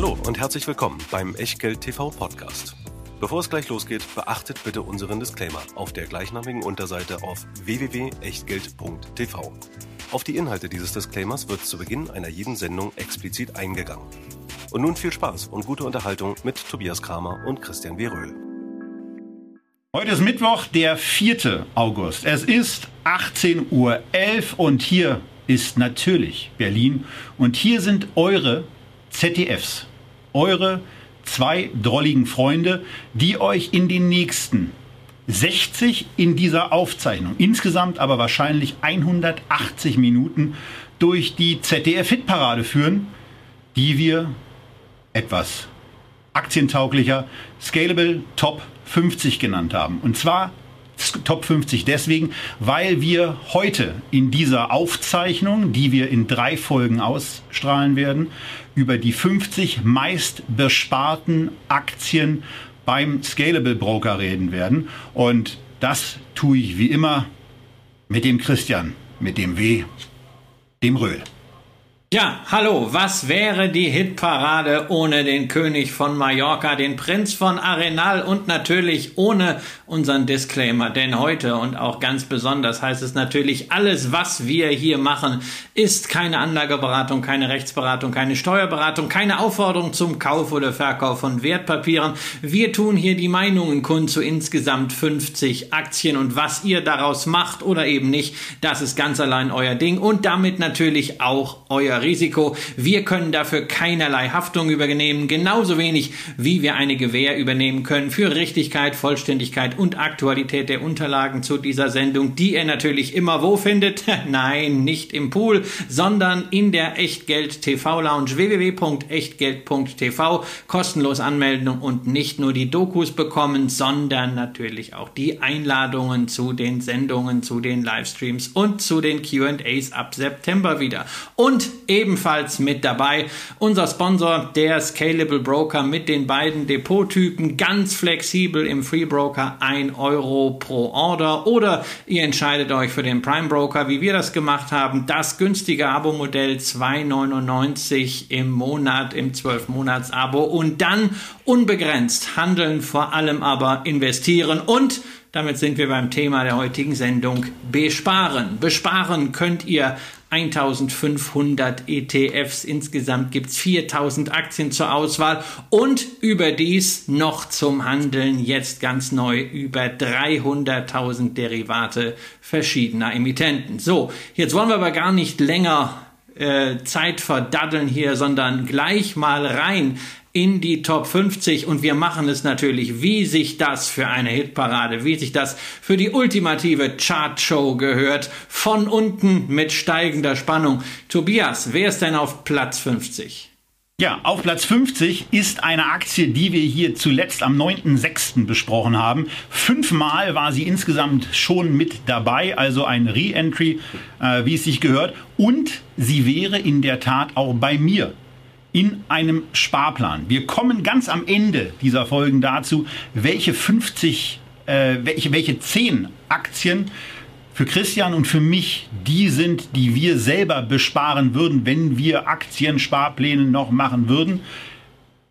Hallo und herzlich willkommen beim Echtgeld TV Podcast. Bevor es gleich losgeht, beachtet bitte unseren Disclaimer auf der gleichnamigen Unterseite auf www.echtgeld.tv. Auf die Inhalte dieses Disclaimers wird zu Beginn einer jeden Sendung explizit eingegangen. Und nun viel Spaß und gute Unterhaltung mit Tobias Kramer und Christian W. Röhl. Heute ist Mittwoch, der 4. August. Es ist 18.11 Uhr und hier ist natürlich Berlin und hier sind eure ZDFs, eure zwei drolligen Freunde, die euch in den nächsten 60 in dieser Aufzeichnung, insgesamt aber wahrscheinlich 180 Minuten durch die ZDF-Hitparade führen, die wir etwas aktientauglicher Scalable Top 50 genannt haben. Und zwar Top 50 deswegen, weil wir heute in dieser Aufzeichnung, die wir in drei Folgen ausstrahlen werden, über die 50 meist besparten Aktien beim Scalable Broker reden werden. Und das tue ich wie immer mit dem Christian, mit dem W, dem Röhl. Ja, hallo, was wäre die Hitparade ohne den König von Mallorca, den Prinz von Arenal und natürlich ohne unseren Disclaimer? Denn heute und auch ganz besonders heißt es natürlich, alles, was wir hier machen, ist keine Anlageberatung, keine Rechtsberatung, keine Steuerberatung, keine Aufforderung zum Kauf oder Verkauf von Wertpapieren. Wir tun hier die Meinungen kund zu insgesamt 50 Aktien und was ihr daraus macht oder eben nicht, das ist ganz allein euer Ding und damit natürlich auch euer Risiko. Wir können dafür keinerlei Haftung übernehmen, genauso wenig wie wir eine Gewähr übernehmen können für Richtigkeit, Vollständigkeit und Aktualität der Unterlagen zu dieser Sendung, die ihr natürlich immer wo findet? Nein, nicht im Pool, sondern in der Echtgeld TV Lounge www.echtgeld.tv. Kostenlos anmelden und nicht nur die Dokus bekommen, sondern natürlich auch die Einladungen zu den Sendungen, zu den Livestreams und zu den Q&As ab September wieder. Und ebenfalls mit dabei. Unser Sponsor, der Scalable Broker mit den beiden Depottypen, ganz flexibel im Free Broker 1 Euro pro Order. Oder ihr entscheidet euch für den Prime Broker, wie wir das gemacht haben, das günstige Abo-Modell 2,99 im Monat im 12-Monats-Abo und dann unbegrenzt handeln, vor allem aber investieren. Und damit sind wir beim Thema der heutigen Sendung. Besparen. Besparen könnt ihr 1500 ETFs. Insgesamt gibt's 4000 Aktien zur Auswahl und überdies noch zum Handeln jetzt ganz neu über 300.000 Derivate verschiedener Emittenten. So, jetzt wollen wir aber gar nicht länger äh, Zeit verdaddeln hier, sondern gleich mal rein in die Top 50 und wir machen es natürlich, wie sich das für eine Hitparade, wie sich das für die ultimative Chartshow gehört, von unten mit steigender Spannung. Tobias, wer ist denn auf Platz 50? Ja, auf Platz 50 ist eine Aktie, die wir hier zuletzt am 9.6. besprochen haben. Fünfmal war sie insgesamt schon mit dabei, also ein Re-Entry, äh, wie es sich gehört. Und sie wäre in der Tat auch bei mir in einem Sparplan. Wir kommen ganz am Ende dieser Folgen dazu, welche 50, äh, welche, welche 10 Aktien für Christian und für mich die sind, die wir selber besparen würden, wenn wir Aktiensparpläne noch machen würden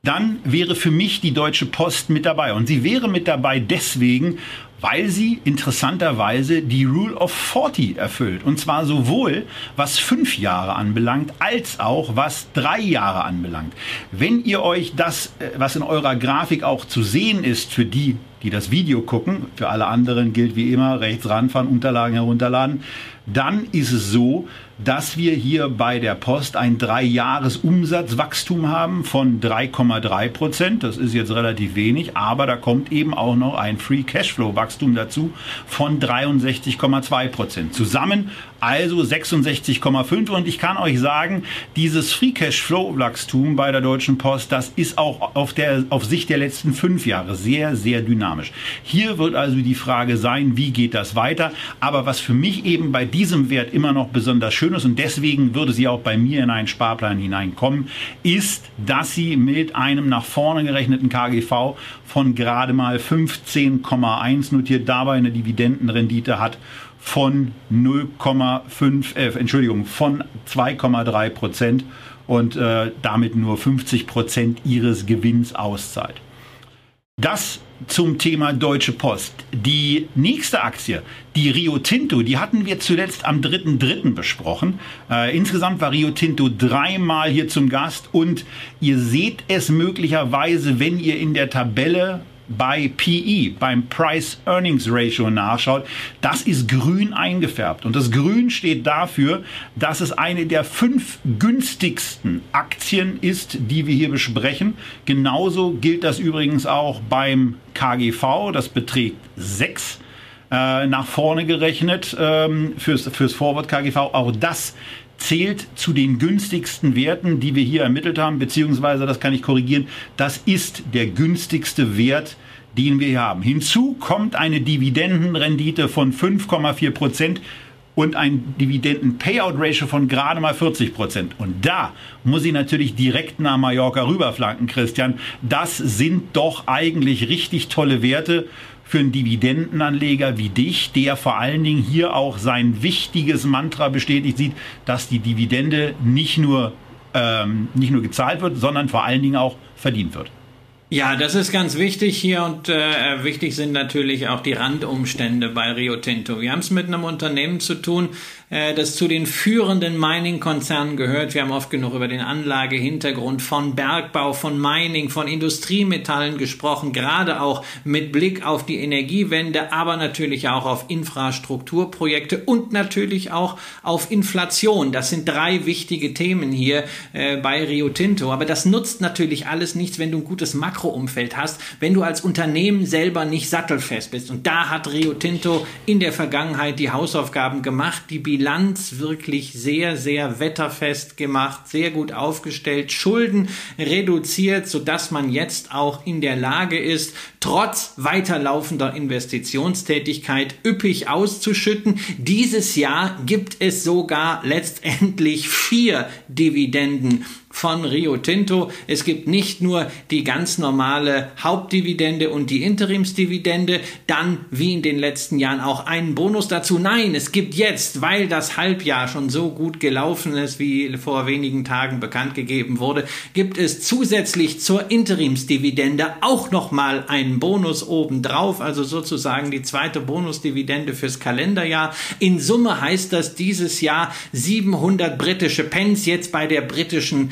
dann wäre für mich die Deutsche Post mit dabei. Und sie wäre mit dabei deswegen, weil sie interessanterweise die Rule of 40 erfüllt. Und zwar sowohl was fünf Jahre anbelangt, als auch was drei Jahre anbelangt. Wenn ihr euch das, äh, was in eurer Grafik auch zu sehen ist, für die, die das Video gucken, für alle anderen gilt wie immer, rechts ranfahren, Unterlagen herunterladen, dann ist es so, dass wir hier bei der Post ein Drei-Jahres-Umsatzwachstum haben von 3,3 Prozent. Das ist jetzt relativ wenig, aber da kommt eben auch noch ein Free Cashflow-Wachstum dazu von 63,2 Prozent. Zusammen also 66,5 und ich kann euch sagen, dieses Free Cashflow Wachstum bei der Deutschen Post, das ist auch auf der auf Sicht der letzten fünf Jahre sehr sehr dynamisch. Hier wird also die Frage sein, wie geht das weiter? Aber was für mich eben bei diesem Wert immer noch besonders schön ist und deswegen würde sie auch bei mir in einen Sparplan hineinkommen, ist, dass sie mit einem nach vorne gerechneten KGV von gerade mal 15,1 notiert dabei eine Dividendenrendite hat von 0,5, äh, Entschuldigung, von 2,3 Prozent. und äh, damit nur 50 Prozent ihres Gewinns auszahlt. Das zum Thema Deutsche Post. Die nächste Aktie, die Rio Tinto, die hatten wir zuletzt am 3.3. besprochen. Äh, insgesamt war Rio Tinto dreimal hier zum Gast und ihr seht es möglicherweise, wenn ihr in der Tabelle bei PE, beim Price Earnings Ratio nachschaut, das ist grün eingefärbt. Und das Grün steht dafür, dass es eine der fünf günstigsten Aktien ist, die wir hier besprechen. Genauso gilt das übrigens auch beim KGV. Das beträgt sechs äh, nach vorne gerechnet ähm, fürs, fürs Forward KGV. Auch das zählt zu den günstigsten Werten, die wir hier ermittelt haben, beziehungsweise, das kann ich korrigieren, das ist der günstigste Wert, den wir hier haben. Hinzu kommt eine Dividendenrendite von 5,4 Prozent und ein Dividenden-Payout-Ratio von gerade mal 40 Prozent. Und da muss ich natürlich direkt nach Mallorca rüberflanken, Christian. Das sind doch eigentlich richtig tolle Werte für einen Dividendenanleger wie dich, der vor allen Dingen hier auch sein wichtiges Mantra bestätigt sieht, dass die Dividende nicht nur, ähm, nicht nur gezahlt wird, sondern vor allen Dingen auch verdient wird. Ja, das ist ganz wichtig hier und äh, wichtig sind natürlich auch die Randumstände bei Rio Tinto. Wir haben es mit einem Unternehmen zu tun, äh, das zu den führenden Mining-Konzernen gehört. Wir haben oft genug über den Anlagehintergrund von Bergbau, von Mining, von Industriemetallen gesprochen, gerade auch mit Blick auf die Energiewende, aber natürlich auch auf Infrastrukturprojekte und natürlich auch auf Inflation. Das sind drei wichtige Themen hier äh, bei Rio Tinto. Aber das nutzt natürlich alles nichts, wenn du ein gutes Makroumfeld hast, wenn du als Unternehmen selber nicht sattelfest bist. Und da hat Rio Tinto in der Vergangenheit die Hausaufgaben gemacht, die Bilanz wirklich sehr, sehr wetterfest gemacht, sehr gut aufgestellt, Schulden reduziert, sodass man jetzt auch in der Lage ist, trotz weiterlaufender Investitionstätigkeit üppig auszuschütten. Dieses Jahr gibt es sogar letztendlich vier Dividenden von Rio Tinto. Es gibt nicht nur die ganz normale Hauptdividende und die Interimsdividende, dann wie in den letzten Jahren auch einen Bonus dazu. Nein, es gibt jetzt, weil das Halbjahr schon so gut gelaufen ist, wie vor wenigen Tagen bekannt gegeben wurde, gibt es zusätzlich zur Interimsdividende auch nochmal einen Bonus obendrauf, also sozusagen die zweite Bonusdividende fürs Kalenderjahr. In Summe heißt das dieses Jahr 700 britische Pence jetzt bei der britischen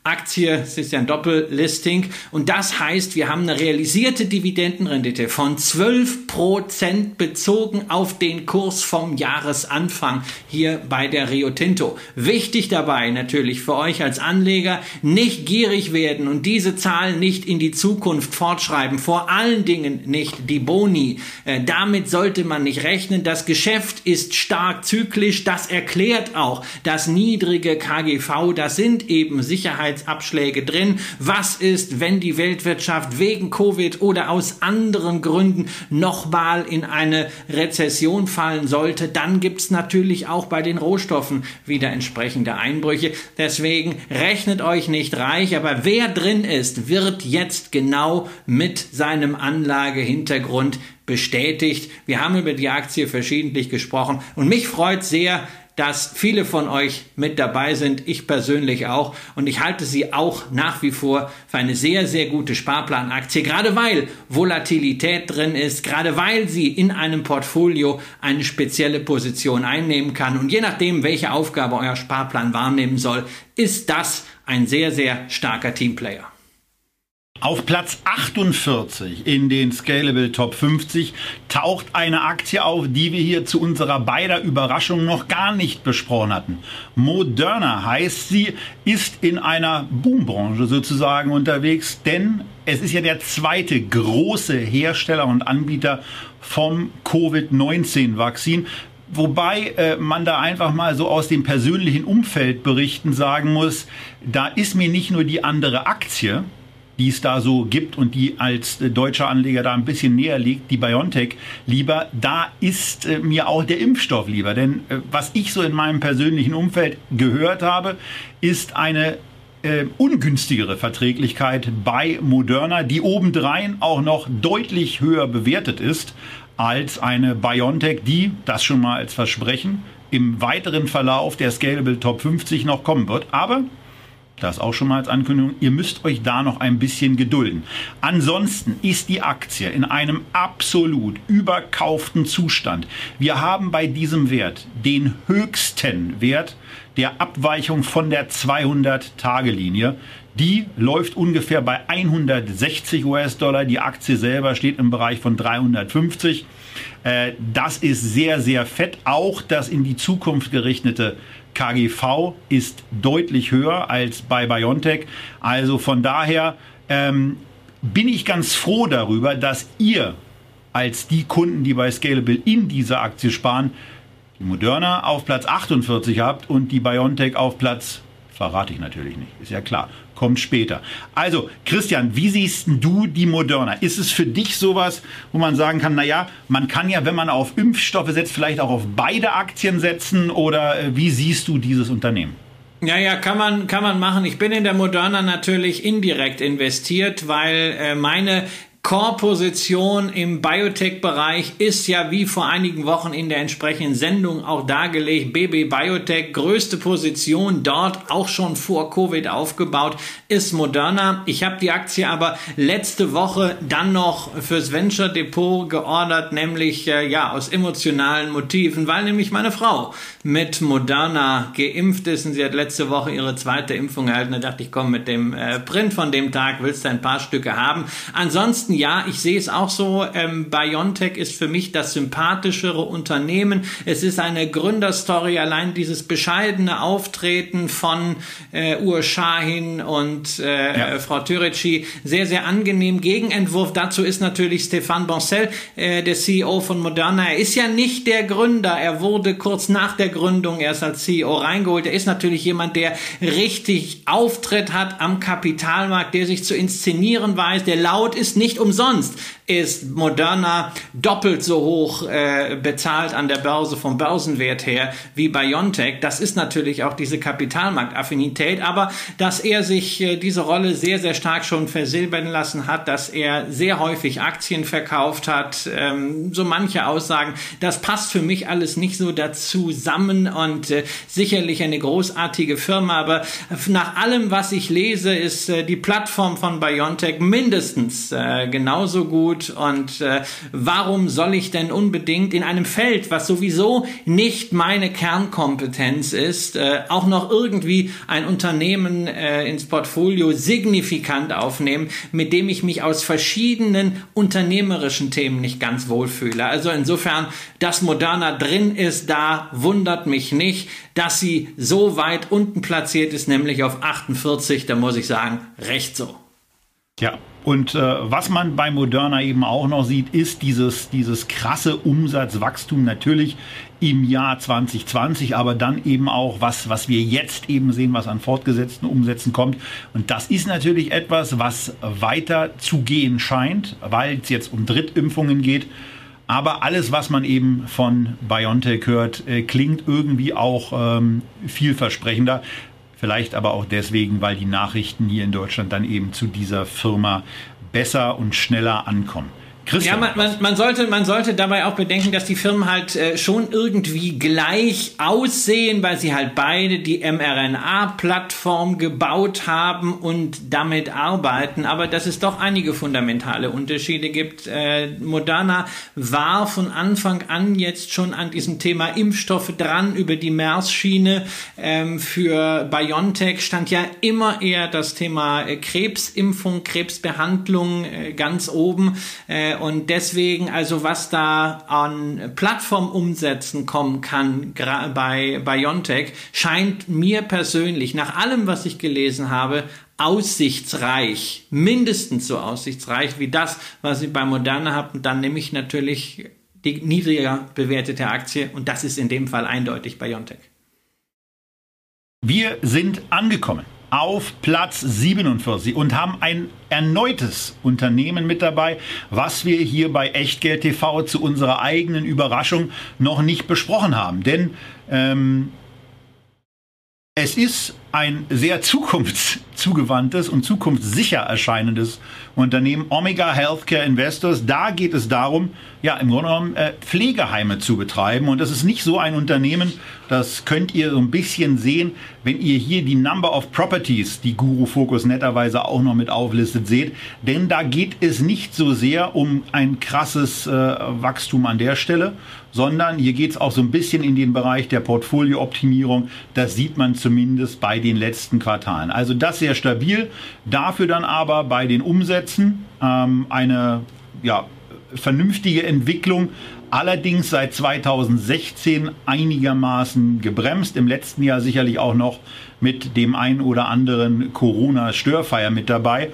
Aktie, es ist ja ein Doppellisting und das heißt, wir haben eine realisierte Dividendenrendite von 12 Prozent bezogen auf den Kurs vom Jahresanfang hier bei der Rio Tinto. Wichtig dabei natürlich für euch als Anleger, nicht gierig werden und diese Zahlen nicht in die Zukunft fortschreiben, vor allen Dingen nicht die Boni. Äh, damit sollte man nicht rechnen. Das Geschäft ist stark zyklisch, das erklärt auch das niedrige KGV, das sind eben Sicherheit Sicherheitsabschläge drin. Was ist, wenn die Weltwirtschaft wegen Covid oder aus anderen Gründen nochmal in eine Rezession fallen sollte? Dann gibt es natürlich auch bei den Rohstoffen wieder entsprechende Einbrüche. Deswegen rechnet euch nicht reich, aber wer drin ist, wird jetzt genau mit seinem Anlagehintergrund bestätigt. Wir haben über die Aktie verschiedentlich gesprochen und mich freut sehr, dass viele von euch mit dabei sind, ich persönlich auch. Und ich halte sie auch nach wie vor für eine sehr, sehr gute Sparplanaktie, gerade weil Volatilität drin ist, gerade weil sie in einem Portfolio eine spezielle Position einnehmen kann. Und je nachdem, welche Aufgabe euer Sparplan wahrnehmen soll, ist das ein sehr, sehr starker Teamplayer. Auf Platz 48 in den Scalable Top 50 taucht eine Aktie auf, die wir hier zu unserer beider Überraschung noch gar nicht besprochen hatten. Moderna heißt sie, ist in einer Boombranche sozusagen unterwegs, denn es ist ja der zweite große Hersteller und Anbieter vom Covid-19-Vakzin. Wobei äh, man da einfach mal so aus dem persönlichen Umfeld berichten sagen muss, da ist mir nicht nur die andere Aktie, die es da so gibt und die als äh, deutscher Anleger da ein bisschen näher liegt, die BioNTech lieber, da ist äh, mir auch der Impfstoff lieber. Denn äh, was ich so in meinem persönlichen Umfeld gehört habe, ist eine äh, ungünstigere Verträglichkeit bei Moderna, die obendrein auch noch deutlich höher bewertet ist als eine BioNTech, die, das schon mal als Versprechen, im weiteren Verlauf der Scalable Top 50 noch kommen wird. Aber das auch schon mal als Ankündigung, ihr müsst euch da noch ein bisschen gedulden. Ansonsten ist die Aktie in einem absolut überkauften Zustand. Wir haben bei diesem Wert den höchsten Wert der Abweichung von der 200-Tage-Linie. Die läuft ungefähr bei 160 US-Dollar. Die Aktie selber steht im Bereich von 350. Äh, das ist sehr, sehr fett. Auch das in die Zukunft gerichtete KGV ist deutlich höher als bei BioNTech. Also von daher ähm, bin ich ganz froh darüber, dass ihr als die Kunden, die bei Scalable in dieser Aktie sparen, die Moderna auf Platz 48 habt und die BioNTech auf Platz, verrate ich natürlich nicht, ist ja klar, kommt später. Also, Christian, wie siehst du die Moderna? Ist es für dich sowas, wo man sagen kann, naja, man kann ja, wenn man auf Impfstoffe setzt, vielleicht auch auf beide Aktien setzen oder äh, wie siehst du dieses Unternehmen? Ja, ja, kann man, kann man machen. Ich bin in der Moderna natürlich indirekt investiert, weil äh, meine Core-Position im Biotech-Bereich ist ja wie vor einigen Wochen in der entsprechenden Sendung auch dargelegt. BB Biotech, größte Position dort, auch schon vor Covid aufgebaut, ist Moderna. Ich habe die Aktie aber letzte Woche dann noch fürs Venture Depot geordert, nämlich äh, ja aus emotionalen Motiven, weil nämlich meine Frau mit Moderna geimpft ist und sie hat letzte Woche ihre zweite Impfung erhalten. Da dachte ich, komm, mit dem äh, Print von dem Tag willst du ein paar Stücke haben. Ansonsten Ansonsten ja, ich sehe es auch so. Ähm, BioNTech ist für mich das sympathischere Unternehmen. Es ist eine Gründerstory, allein dieses bescheidene Auftreten von äh, Ur Shahin und äh, ja. Frau Türeci sehr, sehr angenehm. Gegenentwurf dazu ist natürlich Stéphane Boncel, äh, der CEO von Moderna. Er ist ja nicht der Gründer. Er wurde kurz nach der Gründung erst als CEO reingeholt. Er ist natürlich jemand, der richtig Auftritt hat am Kapitalmarkt, der sich zu inszenieren weiß. Der laut ist nicht umsonst ist Moderna doppelt so hoch äh, bezahlt an der Börse vom Börsenwert her wie BioNTech. Das ist natürlich auch diese Kapitalmarktaffinität, aber dass er sich äh, diese Rolle sehr, sehr stark schon versilbern lassen hat, dass er sehr häufig Aktien verkauft hat, ähm, so manche Aussagen, das passt für mich alles nicht so dazu zusammen und äh, sicherlich eine großartige Firma, aber nach allem, was ich lese, ist äh, die Plattform von BioNTech mindestens äh, genauso gut und äh, warum soll ich denn unbedingt in einem Feld, was sowieso nicht meine Kernkompetenz ist, äh, auch noch irgendwie ein Unternehmen äh, ins Portfolio signifikant aufnehmen, mit dem ich mich aus verschiedenen unternehmerischen Themen nicht ganz wohlfühle. Also insofern, dass Moderna drin ist, da wundert mich nicht, dass sie so weit unten platziert ist, nämlich auf 48, da muss ich sagen, recht so. Ja, und äh, was man bei Moderna eben auch noch sieht, ist dieses, dieses krasse Umsatzwachstum natürlich im Jahr 2020, aber dann eben auch was, was wir jetzt eben sehen, was an fortgesetzten Umsätzen kommt. Und das ist natürlich etwas, was weiter zu gehen scheint, weil es jetzt um Drittimpfungen geht. Aber alles, was man eben von BioNTech hört, äh, klingt irgendwie auch ähm, vielversprechender. Vielleicht aber auch deswegen, weil die Nachrichten hier in Deutschland dann eben zu dieser Firma besser und schneller ankommen. Christian, ja, man, man, man, sollte, man sollte dabei auch bedenken, dass die Firmen halt äh, schon irgendwie gleich aussehen, weil sie halt beide die mRNA-Plattform gebaut haben und damit arbeiten, aber dass es doch einige fundamentale Unterschiede gibt. Äh, Moderna war von Anfang an jetzt schon an diesem Thema Impfstoffe dran, über die MERS-Schiene. Ähm, für BioNTech stand ja immer eher das Thema äh, Krebsimpfung, Krebsbehandlung äh, ganz oben. Und deswegen, also was da an Plattformumsätzen kommen kann bei Biontech, scheint mir persönlich, nach allem, was ich gelesen habe, aussichtsreich, mindestens so aussichtsreich wie das, was ich bei Moderna habe. Und dann nehme ich natürlich die niedriger bewertete Aktie und das ist in dem Fall eindeutig Biontech. Wir sind angekommen auf Platz 47 und haben ein erneutes Unternehmen mit dabei, was wir hier bei Echtgeld TV zu unserer eigenen Überraschung noch nicht besprochen haben. Denn ähm, es ist ein sehr zukunfts zugewandtes und zukunftssicher erscheinendes Unternehmen Omega Healthcare Investors. Da geht es darum, ja, im Grunde genommen äh, Pflegeheime zu betreiben. Und das ist nicht so ein Unternehmen, das könnt ihr so ein bisschen sehen, wenn ihr hier die Number of Properties, die Guru Focus netterweise auch noch mit auflistet, seht. Denn da geht es nicht so sehr um ein krasses äh, Wachstum an der Stelle, sondern hier geht es auch so ein bisschen in den Bereich der Portfoliooptimierung. Das sieht man zumindest bei den letzten Quartalen. Also das sehr stabil. Dafür dann aber bei den Umsätzen ähm, eine ja, vernünftige Entwicklung. Allerdings seit 2016 einigermaßen gebremst. Im letzten Jahr sicherlich auch noch mit dem ein oder anderen Corona-Störfeier mit dabei.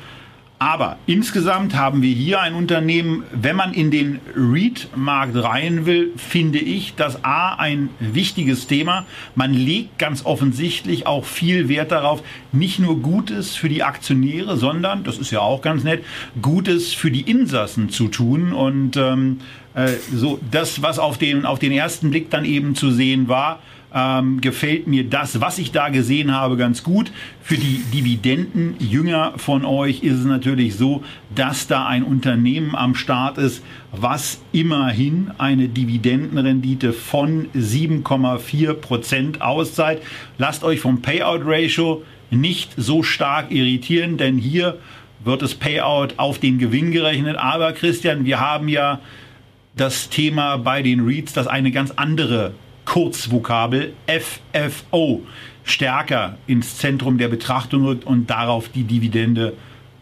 Aber insgesamt haben wir hier ein Unternehmen, wenn man in den REIT-Markt rein will, finde ich das A ein wichtiges Thema. Man legt ganz offensichtlich auch viel Wert darauf, nicht nur Gutes für die Aktionäre, sondern, das ist ja auch ganz nett, Gutes für die Insassen zu tun. Und ähm, äh, so das, was auf den, auf den ersten Blick dann eben zu sehen war, ähm, gefällt mir das, was ich da gesehen habe, ganz gut. Für die Dividendenjünger von euch ist es natürlich so, dass da ein Unternehmen am Start ist, was immerhin eine Dividendenrendite von 7,4 Prozent auszahlt. Lasst euch vom Payout Ratio nicht so stark irritieren, denn hier wird das Payout auf den Gewinn gerechnet. Aber Christian, wir haben ja das Thema bei den REITs, das eine ganz andere Kurzvokabel FFO stärker ins Zentrum der Betrachtung rückt und darauf die Dividende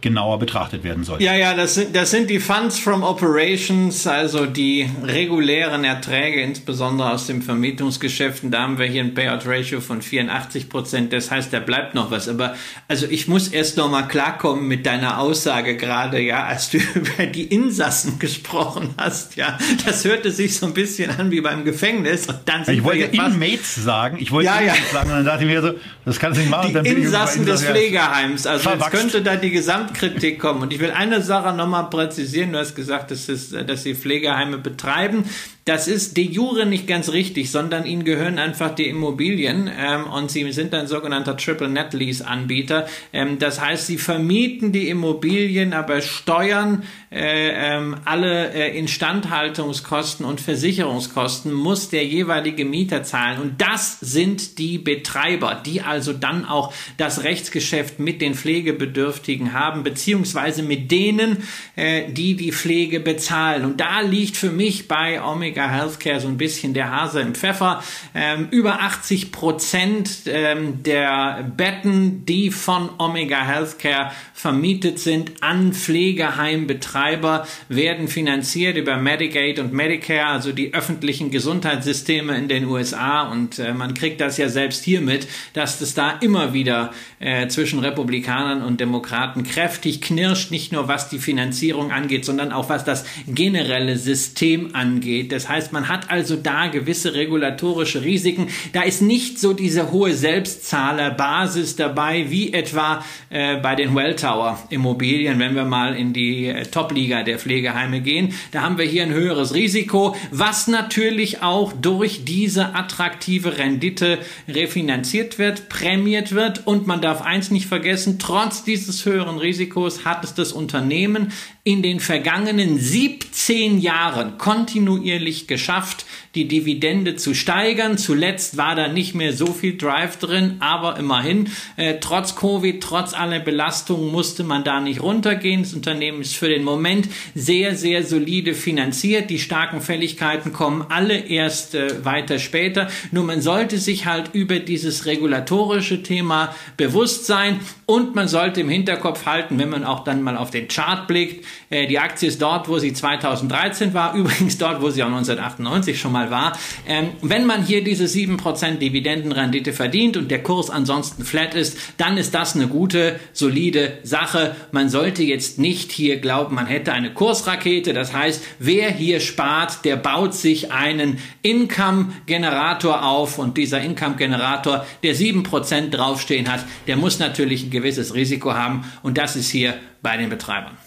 genauer betrachtet werden sollte. Ja, ja, das sind, das sind die Funds from Operations, also die regulären Erträge, insbesondere aus den Vermietungsgeschäften. Da haben wir hier ein Payout Ratio von 84 Prozent. Das heißt, da bleibt noch was. Aber also ich muss erst noch mal klarkommen mit deiner Aussage gerade, ja, als du über die Insassen gesprochen hast. Ja, das hörte sich so ein bisschen an wie beim Gefängnis. Und dann ich wollte Inmates sagen. Ich wollte ja, ja. sagen und dann dachte ich mir so, das kannst du nicht machen. Die Insassen des Pflegeheims. Also könnte da die Gesamt Kritik kommen. Und ich will eine Sache nochmal präzisieren. Du hast gesagt, dass, es, dass sie Pflegeheime betreiben. Das ist de jure nicht ganz richtig, sondern ihnen gehören einfach die Immobilien ähm, und sie sind ein sogenannter Triple Net Lease Anbieter. Ähm, das heißt, sie vermieten die Immobilien, aber steuern äh, ähm, alle äh, Instandhaltungskosten und Versicherungskosten muss der jeweilige Mieter zahlen. Und das sind die Betreiber, die also dann auch das Rechtsgeschäft mit den Pflegebedürftigen haben, beziehungsweise mit denen, äh, die die Pflege bezahlen. Und da liegt für mich bei Omega Omega Healthcare so ein bisschen der Hase im Pfeffer. Ähm, über 80 Prozent ähm, der Betten, die von Omega Healthcare vermietet sind an Pflegeheimbetreiber, werden finanziert über Medicaid und Medicare, also die öffentlichen Gesundheitssysteme in den USA. Und äh, man kriegt das ja selbst hier mit, dass es da immer wieder äh, zwischen Republikanern und Demokraten kräftig knirscht, nicht nur was die Finanzierung angeht, sondern auch was das generelle System angeht. Das heißt, man hat also da gewisse regulatorische Risiken. Da ist nicht so diese hohe Selbstzahlerbasis dabei, wie etwa äh, bei den Welltower Immobilien, wenn wir mal in die äh, Top-Liga der Pflegeheime gehen. Da haben wir hier ein höheres Risiko, was natürlich auch durch diese attraktive Rendite refinanziert wird, prämiert wird. Und man darf eins nicht vergessen, trotz dieses höheren Risikos hat es das Unternehmen in den vergangenen 17 Jahren kontinuierlich geschafft, die Dividende zu steigern. Zuletzt war da nicht mehr so viel Drive drin, aber immerhin, äh, trotz Covid, trotz aller Belastungen musste man da nicht runtergehen. Das Unternehmen ist für den Moment sehr, sehr solide finanziert. Die starken Fälligkeiten kommen alle erst äh, weiter später. Nur man sollte sich halt über dieses regulatorische Thema bewusst sein und man sollte im Hinterkopf halten, wenn man auch dann mal auf den Chart blickt, äh, die Aktie ist dort, wo sie 2013 war, übrigens dort, wo sie auch 1998 schon mal war. Ähm, wenn man hier diese 7% Dividendenrendite verdient und der Kurs ansonsten flat ist, dann ist das eine gute, solide Sache. Man sollte jetzt nicht hier glauben, man hätte eine Kursrakete. Das heißt, wer hier spart, der baut sich einen Income-Generator auf und dieser Income-Generator, der 7% draufstehen hat, der muss natürlich ein gewisses Risiko haben und das ist hier bei den Betreibern.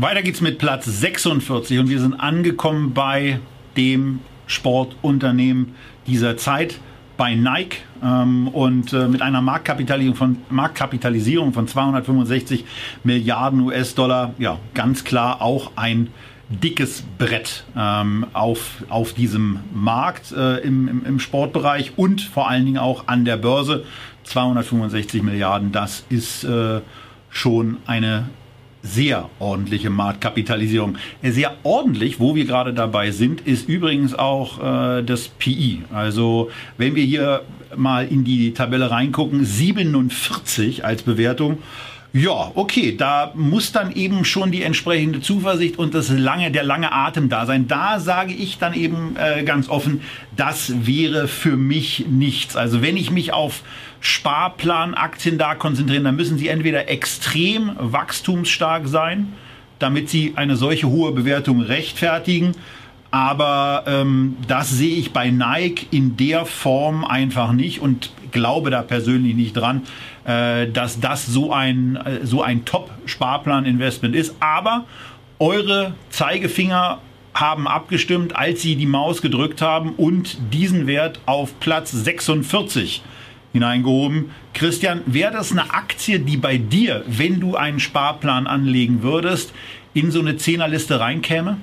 Weiter geht's mit Platz 46 und wir sind angekommen bei dem Sportunternehmen dieser Zeit. bei Nike ähm, und äh, mit einer Marktkapitalisierung von, Marktkapitalisierung von 265 Milliarden US-Dollar, ja, ganz klar auch ein dickes Brett ähm, auf, auf diesem Markt äh, im, im, im Sportbereich und vor allen Dingen auch an der Börse. 265 Milliarden, das ist äh, schon eine sehr ordentliche Marktkapitalisierung. Äh, sehr ordentlich, wo wir gerade dabei sind, ist übrigens auch äh, das PI. Also wenn wir hier mal in die Tabelle reingucken, 47 als Bewertung. Ja, okay, da muss dann eben schon die entsprechende Zuversicht und das lange, der lange Atem da sein. Da sage ich dann eben äh, ganz offen, das wäre für mich nichts. Also wenn ich mich auf Sparplanaktien da konzentrieren, dann müssen sie entweder extrem wachstumsstark sein, damit sie eine solche hohe Bewertung rechtfertigen. Aber ähm, das sehe ich bei Nike in der Form einfach nicht und glaube da persönlich nicht dran. Äh, dass das so ein, äh, so ein Top-Sparplan-Investment ist. Aber eure Zeigefinger haben abgestimmt, als sie die Maus gedrückt haben und diesen Wert auf Platz 46 hineingehoben. Christian, wäre das eine Aktie, die bei dir, wenn du einen Sparplan anlegen würdest, in so eine Zehnerliste reinkäme?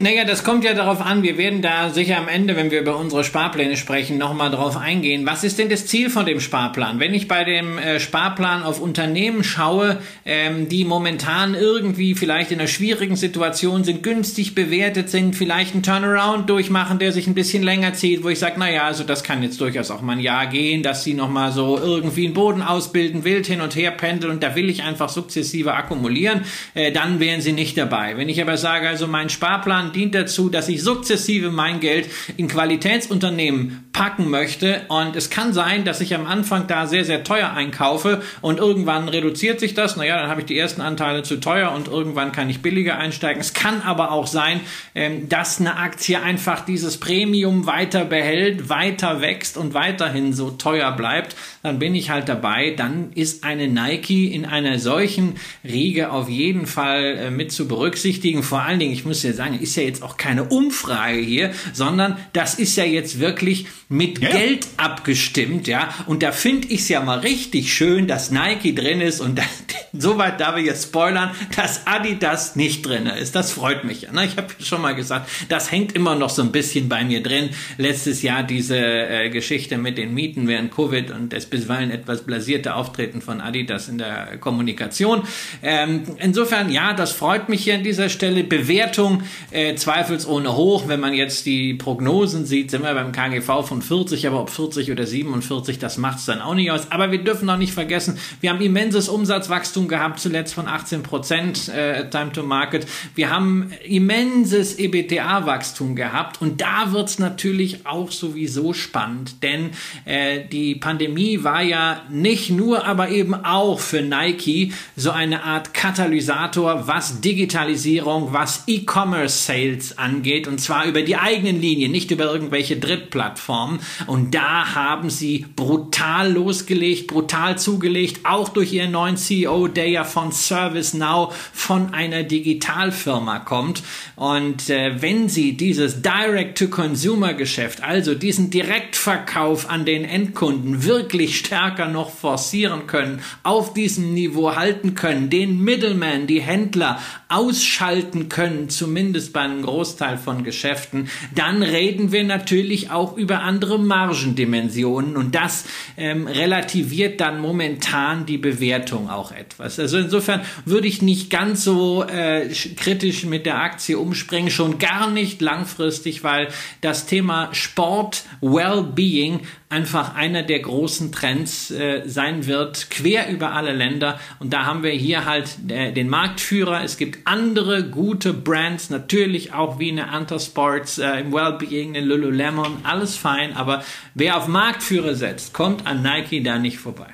Naja, das kommt ja darauf an. Wir werden da sicher am Ende, wenn wir über unsere Sparpläne sprechen, nochmal drauf eingehen. Was ist denn das Ziel von dem Sparplan? Wenn ich bei dem äh, Sparplan auf Unternehmen schaue, ähm, die momentan irgendwie vielleicht in einer schwierigen Situation sind, günstig bewertet sind, vielleicht einen Turnaround durchmachen, der sich ein bisschen länger zieht, wo ich sage, naja, also das kann jetzt durchaus auch mal ein Jahr gehen, dass sie nochmal so irgendwie einen Boden ausbilden, wild hin und her pendeln und da will ich einfach sukzessive akkumulieren, äh, dann wären sie nicht dabei. Wenn ich aber sage, also mein Sparplan dient dazu, dass ich sukzessive mein Geld in Qualitätsunternehmen packen möchte. Und es kann sein, dass ich am Anfang da sehr, sehr teuer einkaufe und irgendwann reduziert sich das. Naja, dann habe ich die ersten Anteile zu teuer und irgendwann kann ich billiger einsteigen. Es kann aber auch sein, ähm, dass eine Aktie einfach dieses Premium weiter behält, weiter wächst und weiterhin so teuer bleibt. Dann bin ich halt dabei. Dann ist eine Nike in einer solchen Riege auf jeden Fall äh, mit zu berücksichtigen. Vor allen Dingen, ich muss ja sagen, ist ja jetzt auch keine Umfrage hier, sondern das ist ja jetzt wirklich mit ja. Geld abgestimmt, ja. Und da finde ich es ja mal richtig schön, dass Nike drin ist und soweit darf ich jetzt spoilern, dass Adidas nicht drin ist. Das freut mich ja. Ne? Ich habe schon mal gesagt, das hängt immer noch so ein bisschen bei mir drin. Letztes Jahr diese äh, Geschichte mit den Mieten während Covid und das bisweilen etwas blasierte Auftreten von Adidas in der Kommunikation. Ähm, insofern, ja, das freut mich hier an dieser Stelle. Bewertung äh, zweifelsohne hoch. Wenn man jetzt die Prognosen sieht, sind wir beim KGV von 40, aber ob 40 oder 47, das macht es dann auch nicht aus. Aber wir dürfen noch nicht vergessen, wir haben immenses Umsatzwachstum gehabt, zuletzt von 18 Prozent äh, Time to Market. Wir haben immenses EBTA-Wachstum gehabt und da wird es natürlich auch sowieso spannend, denn äh, die Pandemie war ja nicht nur, aber eben auch für Nike so eine Art Katalysator, was Digitalisierung, was E-Commerce-Sales Sales angeht und zwar über die eigenen Linien, nicht über irgendwelche Drittplattformen. Und da haben sie brutal losgelegt, brutal zugelegt, auch durch ihren neuen CEO, der ja von ServiceNow von einer Digitalfirma kommt. Und äh, wenn sie dieses Direct-to-Consumer-Geschäft, also diesen Direktverkauf an den Endkunden wirklich stärker noch forcieren können, auf diesem Niveau halten können, den Middleman, die Händler ausschalten können, zumindest bei einem Großteil von Geschäften, dann reden wir natürlich auch über andere Margendimensionen und das ähm, relativiert dann momentan die Bewertung auch etwas. Also insofern würde ich nicht ganz so äh, kritisch mit der Aktie umspringen, schon gar nicht langfristig, weil das Thema Sport, Wellbeing einfach einer der großen Trends äh, sein wird, quer über alle Länder. Und da haben wir hier halt äh, den Marktführer. Es gibt andere gute Brands, natürlich auch wie eine Antasports, äh, im Wellbeing, eine Lululemon, alles fein. Aber wer auf Marktführer setzt, kommt an Nike da nicht vorbei.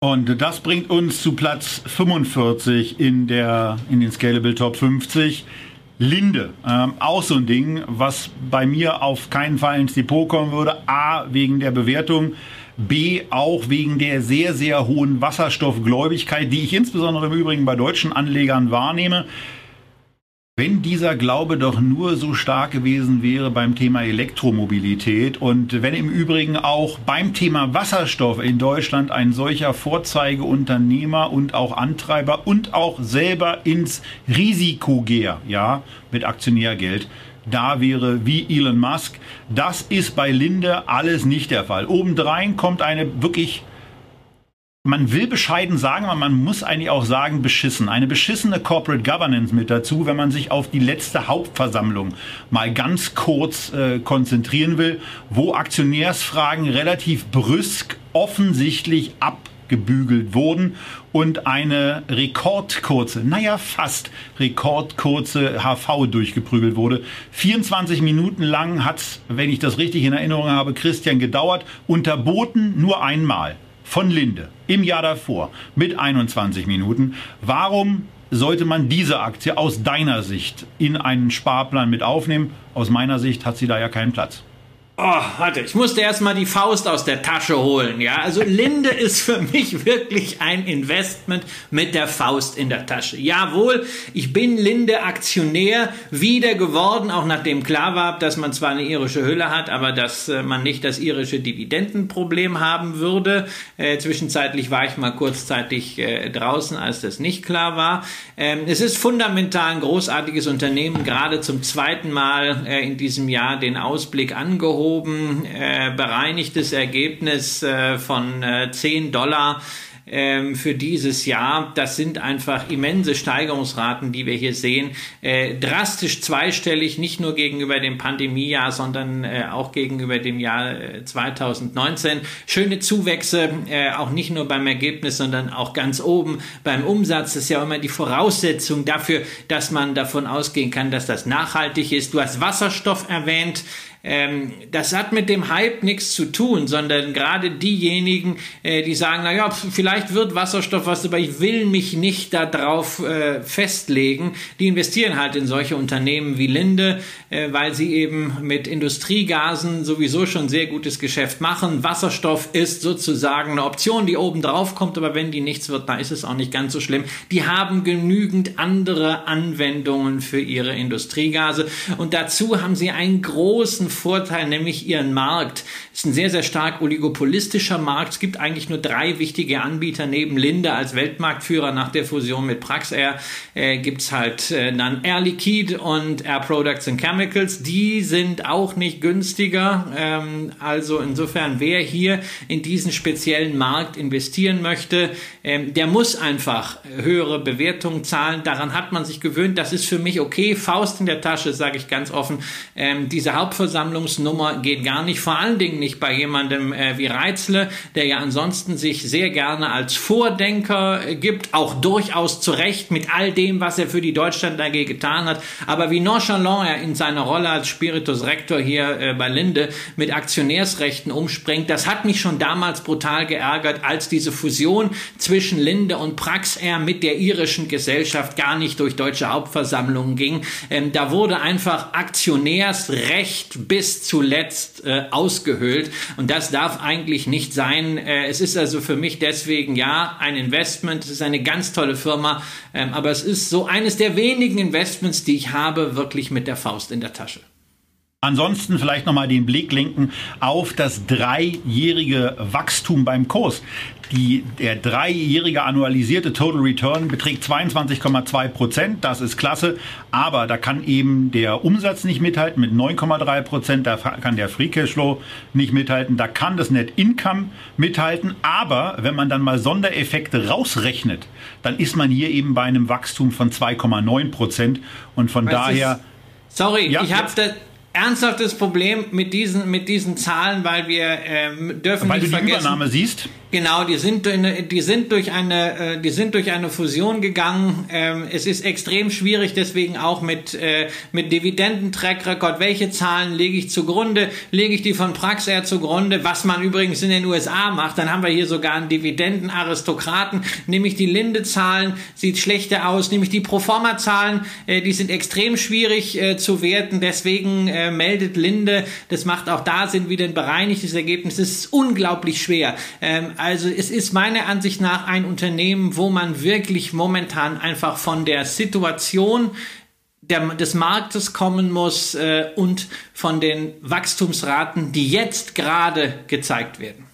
Und das bringt uns zu Platz 45 in, der, in den Scalable Top 50. Linde, ähm, auch so ein Ding, was bei mir auf keinen Fall ins Depot kommen würde. A, wegen der Bewertung. B, auch wegen der sehr, sehr hohen Wasserstoffgläubigkeit, die ich insbesondere im Übrigen bei deutschen Anlegern wahrnehme. Wenn dieser Glaube doch nur so stark gewesen wäre beim Thema Elektromobilität und wenn im Übrigen auch beim Thema Wasserstoff in Deutschland ein solcher Vorzeigeunternehmer und auch Antreiber und auch selber ins Risiko gehe, ja, mit Aktionärgeld, da wäre wie Elon Musk. Das ist bei Linde alles nicht der Fall. Obendrein kommt eine wirklich man will bescheiden sagen, aber man muss eigentlich auch sagen, beschissen. Eine beschissene Corporate Governance mit dazu, wenn man sich auf die letzte Hauptversammlung mal ganz kurz äh, konzentrieren will, wo Aktionärsfragen relativ brüsk offensichtlich abgebügelt wurden und eine rekordkurze, naja fast rekordkurze HV durchgeprügelt wurde. 24 Minuten lang hat es, wenn ich das richtig in Erinnerung habe, Christian gedauert, unterboten nur einmal von Linde im Jahr davor mit 21 Minuten. Warum sollte man diese Aktie aus deiner Sicht in einen Sparplan mit aufnehmen? Aus meiner Sicht hat sie da ja keinen Platz. Oh, warte, ich musste erstmal die Faust aus der Tasche holen, ja. Also Linde ist für mich wirklich ein Investment mit der Faust in der Tasche. Jawohl, ich bin Linde Aktionär wieder geworden, auch nachdem klar war, dass man zwar eine irische Hülle hat, aber dass äh, man nicht das irische Dividendenproblem haben würde. Äh, zwischenzeitlich war ich mal kurzzeitig äh, draußen, als das nicht klar war. Ähm, es ist fundamental ein großartiges Unternehmen, gerade zum zweiten Mal äh, in diesem Jahr den Ausblick angehoben abgehoben, äh, bereinigtes Ergebnis äh, von äh, 10 Dollar ähm, für dieses Jahr. Das sind einfach immense Steigerungsraten, die wir hier sehen. Äh, drastisch zweistellig, nicht nur gegenüber dem Pandemiejahr, sondern äh, auch gegenüber dem Jahr 2019. Äh, Schöne Zuwächse, äh, auch nicht nur beim Ergebnis, sondern auch ganz oben beim Umsatz. Das ist ja immer die Voraussetzung dafür, dass man davon ausgehen kann, dass das nachhaltig ist. Du hast Wasserstoff erwähnt. Ähm, das hat mit dem Hype nichts zu tun, sondern gerade diejenigen, äh, die sagen, na ja, vielleicht wird Wasserstoff was, aber ich will mich nicht darauf äh, festlegen, die investieren halt in solche Unternehmen wie Linde, äh, weil sie eben mit Industriegasen sowieso schon sehr gutes Geschäft machen. Wasserstoff ist sozusagen eine Option, die oben drauf kommt, aber wenn die nichts wird, da ist es auch nicht ganz so schlimm. Die haben genügend andere Anwendungen für ihre Industriegase und dazu haben sie einen großen Vorteil, nämlich ihren Markt. Ist ein sehr, sehr stark oligopolistischer Markt. Es gibt eigentlich nur drei wichtige Anbieter neben Linde als Weltmarktführer nach der Fusion mit Praxair. Äh, gibt es halt äh, dann Air Liquide und Air Products and Chemicals. Die sind auch nicht günstiger. Ähm, also insofern, wer hier in diesen speziellen Markt investieren möchte, ähm, der muss einfach höhere Bewertungen zahlen. Daran hat man sich gewöhnt. Das ist für mich okay. Faust in der Tasche, sage ich ganz offen. Ähm, diese Hauptversammlung Versammlungsnummer geht gar nicht, vor allen Dingen nicht bei jemandem äh, wie Reitzle, der ja ansonsten sich sehr gerne als Vordenker äh, gibt, auch durchaus zu Recht mit all dem, was er für die Deutschland AG getan hat, aber wie nonchalant er in seiner Rolle als Spiritus Rector hier äh, bei Linde mit Aktionärsrechten umspringt, das hat mich schon damals brutal geärgert, als diese Fusion zwischen Linde und Praxair mit der irischen Gesellschaft gar nicht durch deutsche Hauptversammlungen ging. Ähm, da wurde einfach Aktionärsrecht bis zuletzt äh, ausgehöhlt. Und das darf eigentlich nicht sein. Äh, es ist also für mich deswegen ja ein Investment. Es ist eine ganz tolle Firma. Ähm, aber es ist so eines der wenigen Investments, die ich habe, wirklich mit der Faust in der Tasche. Ansonsten vielleicht nochmal den Blick lenken auf das dreijährige Wachstum beim Kurs. Die, der dreijährige annualisierte Total Return beträgt 22,2 Prozent. Das ist klasse. Aber da kann eben der Umsatz nicht mithalten mit 9,3 Prozent. Da kann der Free Cashflow nicht mithalten. Da kann das Net Income mithalten. Aber wenn man dann mal Sondereffekte rausrechnet, dann ist man hier eben bei einem Wachstum von 2,9 Prozent. Und von Was daher. Sorry, ja, ich habe ja ernsthaftes Problem mit diesen, mit diesen Zahlen, weil wir ähm, dürfen weil nicht du die vergessen, Übernahme siehst. Genau, die sind, die sind durch eine, äh, die sind durch eine Fusion gegangen. Ähm, es ist extrem schwierig, deswegen auch mit äh, mit Dividenden-Track-Record. Welche Zahlen lege ich zugrunde? Lege ich die von Praxair zugrunde? Was man übrigens in den USA macht, dann haben wir hier sogar einen Dividenden-Aristokraten. Nehme ich die Linde-Zahlen, sieht schlechter aus. Nehme ich die Proforma-Zahlen, äh, die sind extrem schwierig zu werten. Deswegen meldet Linde, das macht auch da Sinn, wieder ein bereinigtes Ergebnis. Es ist unglaublich schwer. Also es ist meiner Ansicht nach ein Unternehmen, wo man wirklich momentan einfach von der Situation der, des Marktes kommen muss äh, und von den Wachstumsraten, die jetzt gerade gezeigt werden.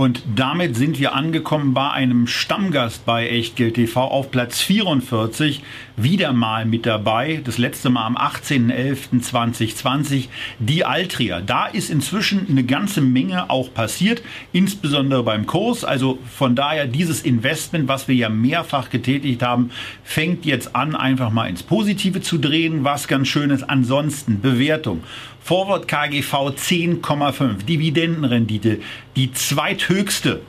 Und damit sind wir angekommen bei einem Stammgast bei Echtgeld TV auf Platz 44. Wieder mal mit dabei. Das letzte Mal am 18.11.2020. Die Altria. Da ist inzwischen eine ganze Menge auch passiert. Insbesondere beim Kurs. Also von daher dieses Investment, was wir ja mehrfach getätigt haben, fängt jetzt an, einfach mal ins Positive zu drehen. Was ganz schön ist. Ansonsten Bewertung Forward KGV 10,5. Dividendenrendite, die zweithöchste,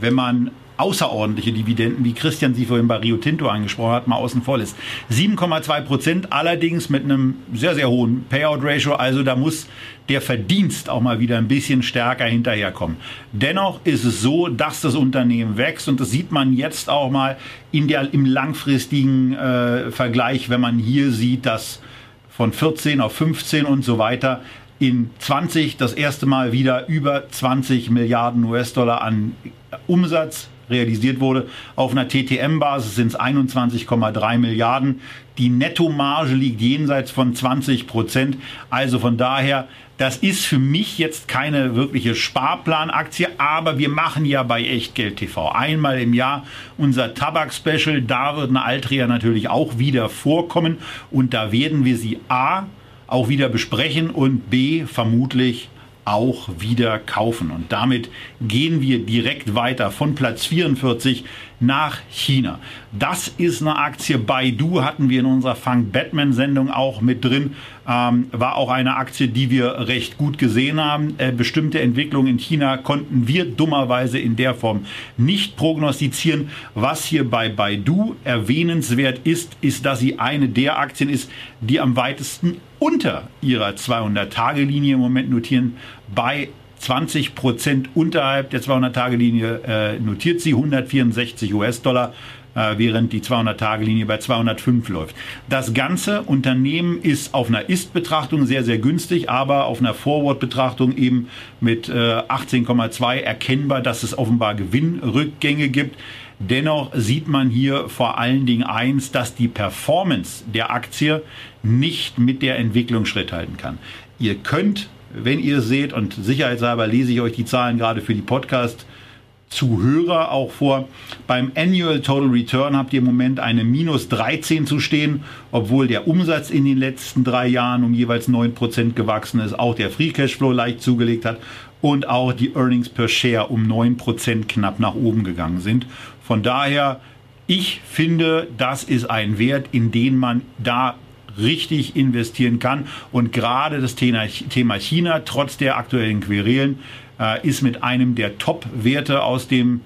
wenn man außerordentliche Dividenden, wie Christian sie vorhin bei Rio Tinto angesprochen hat, mal außen vor lässt. 7,2 Prozent, allerdings mit einem sehr, sehr hohen Payout-Ratio. Also da muss der Verdienst auch mal wieder ein bisschen stärker hinterherkommen. Dennoch ist es so, dass das Unternehmen wächst und das sieht man jetzt auch mal in der, im langfristigen äh, Vergleich, wenn man hier sieht, dass von 14 auf 15 und so weiter. In 20 das erste Mal wieder über 20 Milliarden US-Dollar an Umsatz realisiert wurde. Auf einer TTM-Basis sind es 21,3 Milliarden. Die Nettomarge liegt jenseits von 20 Prozent. Also von daher das ist für mich jetzt keine wirkliche Sparplanaktie, aber wir machen ja bei Echtgeld TV einmal im Jahr unser Tabak-Special. Da wird eine Altria natürlich auch wieder vorkommen und da werden wir sie A auch wieder besprechen und B vermutlich auch wieder kaufen. Und damit gehen wir direkt weiter von Platz 44 nach China. Das ist eine Aktie. Baidu hatten wir in unserer Funk Batman Sendung auch mit drin. Ähm, war auch eine Aktie, die wir recht gut gesehen haben. Äh, bestimmte Entwicklungen in China konnten wir dummerweise in der Form nicht prognostizieren. Was hier bei Baidu erwähnenswert ist, ist, dass sie eine der Aktien ist, die am weitesten unter ihrer 200-Tage-Linie im Moment notieren bei 20 Prozent unterhalb der 200-Tage-Linie äh, notiert sie 164 US-Dollar, äh, während die 200-Tage-Linie bei 205 läuft. Das ganze Unternehmen ist auf einer Ist-Betrachtung sehr, sehr günstig, aber auf einer Forward-Betrachtung eben mit äh, 18,2 erkennbar, dass es offenbar Gewinnrückgänge gibt. Dennoch sieht man hier vor allen Dingen eins, dass die Performance der Aktie nicht mit der Entwicklung Schritt halten kann. Ihr könnt wenn ihr seht, und sicherheitshalber lese ich euch die Zahlen gerade für die Podcast Zuhörer auch vor. Beim Annual Total Return habt ihr im Moment eine minus 13 zu stehen, obwohl der Umsatz in den letzten drei Jahren um jeweils 9% gewachsen ist, auch der Free Cashflow leicht zugelegt hat und auch die Earnings per Share um 9% knapp nach oben gegangen sind. Von daher, ich finde, das ist ein Wert, in den man da richtig investieren kann. Und gerade das Thema China, trotz der aktuellen Querelen, äh, ist mit einem der Top-Werte aus dem,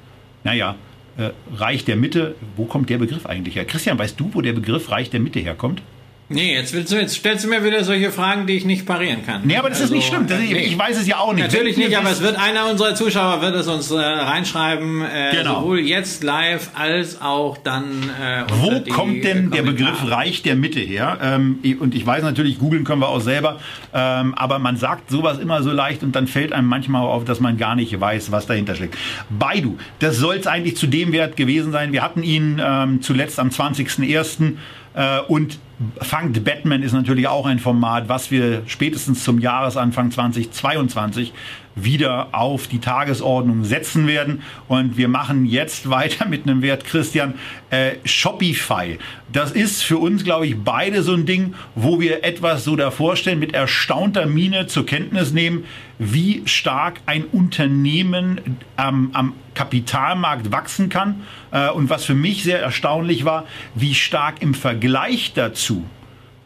naja, äh, Reich der Mitte. Wo kommt der Begriff eigentlich her? Christian, weißt du, wo der Begriff Reich der Mitte herkommt? Nee, jetzt, willst du, jetzt stellst du mir wieder solche Fragen, die ich nicht parieren kann. Nee, aber das also, ist nicht also, schlimm. Das, nee. Ich weiß es ja auch nicht. Natürlich nicht, aber es wird einer unserer Zuschauer wird es uns äh, reinschreiben, äh, genau. sowohl jetzt live als auch dann. Äh, Wo kommt denn der Begriff Reich der Mitte her? Ähm, und ich weiß natürlich, googeln können wir auch selber, ähm, aber man sagt sowas immer so leicht und dann fällt einem manchmal auf, dass man gar nicht weiß, was dahinter steckt. Baidu, das soll es eigentlich zu dem Wert gewesen sein. Wir hatten ihn ähm, zuletzt am 20.01. Äh, und Fangt Batman ist natürlich auch ein Format, was wir spätestens zum Jahresanfang 2022 wieder auf die Tagesordnung setzen werden. Und wir machen jetzt weiter mit einem Wert, Christian, äh, Shopify. Das ist für uns, glaube ich, beide so ein Ding, wo wir etwas so davor stellen, mit erstaunter Miene zur Kenntnis nehmen, wie stark ein Unternehmen ähm, am Kapitalmarkt wachsen kann. Äh, und was für mich sehr erstaunlich war, wie stark im Vergleich dazu,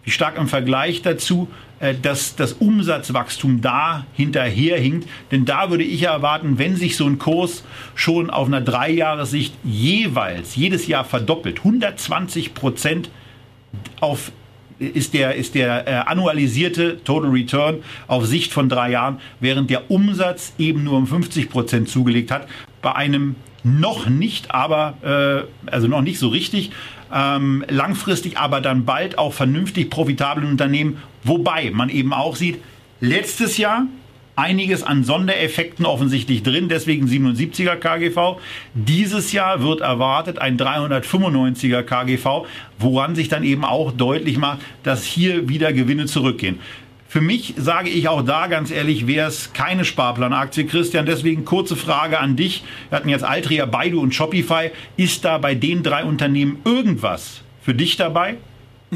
wie stark im Vergleich dazu dass das Umsatzwachstum da hinterherhinkt. Denn da würde ich erwarten, wenn sich so ein Kurs schon auf einer Dreijahressicht jeweils jedes Jahr verdoppelt, 120 Prozent auf ist der, ist der äh, annualisierte Total Return auf Sicht von drei Jahren, während der Umsatz eben nur um 50 Prozent zugelegt hat, bei einem noch nicht, aber äh, also noch nicht so richtig ähm, langfristig, aber dann bald auch vernünftig profitablen Unternehmen. Wobei man eben auch sieht, letztes Jahr einiges an Sondereffekten offensichtlich drin, deswegen 77er KGV. Dieses Jahr wird erwartet ein 395er KGV, woran sich dann eben auch deutlich macht, dass hier wieder Gewinne zurückgehen. Für mich sage ich auch da ganz ehrlich, wäre es keine Sparplanaktie, Christian. Deswegen kurze Frage an dich. Wir hatten jetzt Altria, Baidu und Shopify. Ist da bei den drei Unternehmen irgendwas für dich dabei?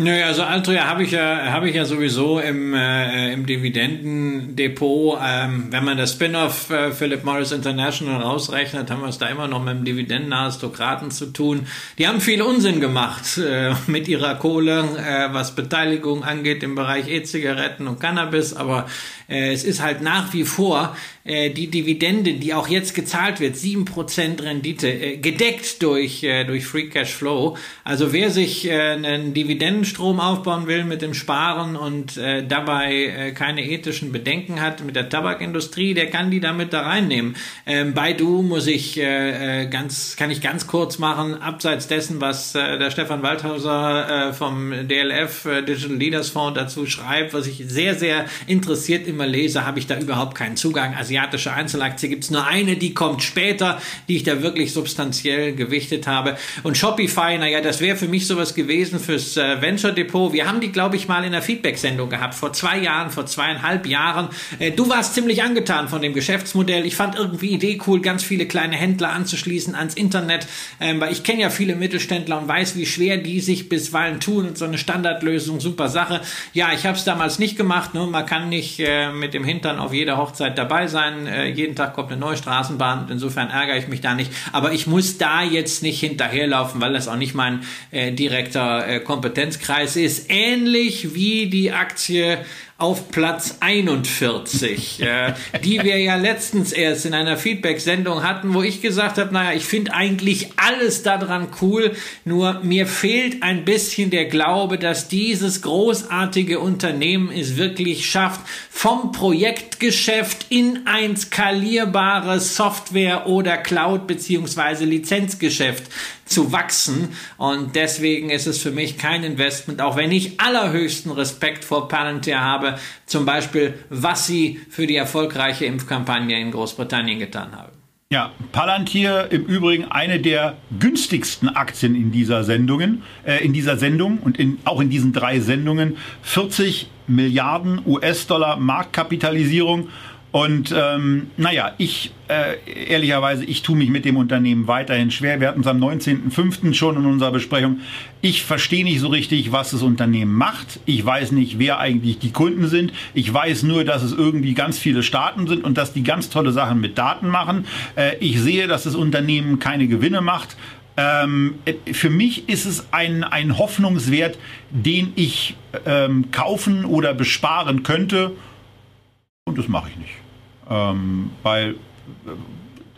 Nö, also Altria habe ich ja habe ich ja sowieso im, äh, im Dividendendepot. Ähm, wenn man das Spin-off äh, Philip Morris International rausrechnet, haben wir es da immer noch mit dem Dividendenaristokraten zu tun. Die haben viel Unsinn gemacht äh, mit ihrer Kohle, äh, was Beteiligung angeht im Bereich E-Zigaretten und Cannabis. Aber es ist halt nach wie vor äh, die Dividende, die auch jetzt gezahlt wird, 7% Rendite, äh, gedeckt durch, äh, durch Free Cash Flow. Also wer sich äh, einen Dividendenstrom aufbauen will mit dem Sparen und äh, dabei äh, keine ethischen Bedenken hat mit der Tabakindustrie, der kann die damit da reinnehmen. Ähm, Baidu muss ich äh, äh ganz, kann ich ganz kurz machen, abseits dessen, was äh, der Stefan Waldhauser äh, vom DLF äh, Digital Leaders Fonds dazu schreibt, was ich sehr, sehr interessiert immer lese, habe ich da überhaupt keinen Zugang. Asiatische Einzelaktie gibt es nur eine, die kommt später, die ich da wirklich substanziell gewichtet habe. Und Shopify, naja, das wäre für mich sowas gewesen fürs äh, Venture Depot. Wir haben die, glaube ich, mal in der Feedback-Sendung gehabt, vor zwei Jahren, vor zweieinhalb Jahren. Äh, du warst ziemlich angetan von dem Geschäftsmodell. Ich fand irgendwie Idee cool, ganz viele kleine Händler anzuschließen ans Internet, ähm, weil ich kenne ja viele Mittelständler und weiß, wie schwer die sich bisweilen tun so eine Standardlösung, super Sache. Ja, ich habe es damals nicht gemacht. Ne? Man kann nicht mit dem Hintern auf jeder Hochzeit dabei sein. Äh, jeden Tag kommt eine neue Straßenbahn insofern ärgere ich mich da nicht. Aber ich muss da jetzt nicht hinterherlaufen, weil das auch nicht mein äh, direkter äh, Kompetenzkreis ist. Ähnlich wie die Aktie auf Platz 41, äh, die wir ja letztens erst in einer Feedback-Sendung hatten, wo ich gesagt habe, naja, ich finde eigentlich alles daran cool, nur mir fehlt ein bisschen der Glaube, dass dieses großartige Unternehmen es wirklich schafft, vom Projektgeschäft in ein skalierbares Software- oder Cloud- beziehungsweise Lizenzgeschäft zu wachsen. Und deswegen ist es für mich kein Investment, auch wenn ich allerhöchsten Respekt vor Palantir habe, zum Beispiel, was sie für die erfolgreiche Impfkampagne in Großbritannien getan haben. Ja, Palantir im Übrigen eine der günstigsten Aktien in dieser Sendungen, äh, in dieser Sendung und in, auch in diesen drei Sendungen. 40 Milliarden US-Dollar Marktkapitalisierung und ähm, naja, ich äh, ehrlicherweise, ich tue mich mit dem Unternehmen weiterhin schwer. Wir hatten es am 19.05. schon in unserer Besprechung. Ich verstehe nicht so richtig, was das Unternehmen macht. Ich weiß nicht, wer eigentlich die Kunden sind. Ich weiß nur, dass es irgendwie ganz viele Staaten sind und dass die ganz tolle Sachen mit Daten machen. Äh, ich sehe, dass das Unternehmen keine Gewinne macht. Ähm, für mich ist es ein, ein Hoffnungswert, den ich ähm, kaufen oder besparen könnte. Und das mache ich nicht. Ähm, weil,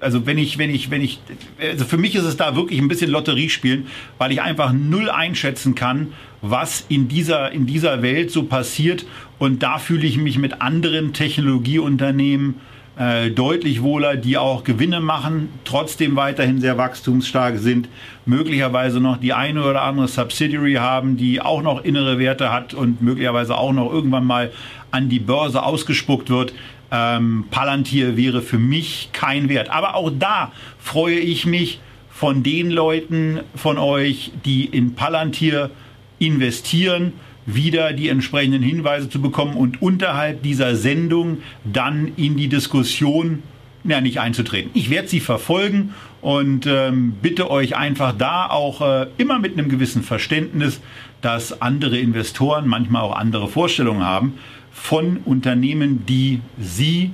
also wenn ich, wenn ich, wenn ich, also für mich ist es da wirklich ein bisschen Lotterie spielen, weil ich einfach null einschätzen kann, was in dieser, in dieser Welt so passiert. Und da fühle ich mich mit anderen Technologieunternehmen äh, deutlich wohler, die auch Gewinne machen, trotzdem weiterhin sehr wachstumsstark sind, möglicherweise noch die eine oder andere Subsidiary haben, die auch noch innere Werte hat und möglicherweise auch noch irgendwann mal an die Börse ausgespuckt wird ähm, Palantir wäre für mich kein Wert. Aber auch da freue ich mich von den Leuten von euch, die in Palantir investieren, wieder die entsprechenden Hinweise zu bekommen und unterhalb dieser Sendung dann in die Diskussion ja, nicht einzutreten. Ich werde sie verfolgen und ähm, bitte euch einfach da auch äh, immer mit einem gewissen Verständnis, dass andere Investoren manchmal auch andere Vorstellungen haben von Unternehmen, die Sie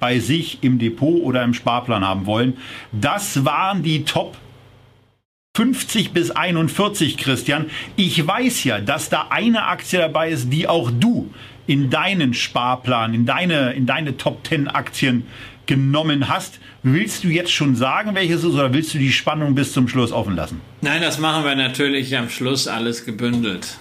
bei sich im Depot oder im Sparplan haben wollen. Das waren die Top 50 bis 41, Christian. Ich weiß ja, dass da eine Aktie dabei ist, die auch du in deinen Sparplan, in deine, in deine Top 10 Aktien genommen hast. Willst du jetzt schon sagen, welches ist, oder willst du die Spannung bis zum Schluss offen lassen? Nein, das machen wir natürlich am Schluss alles gebündelt.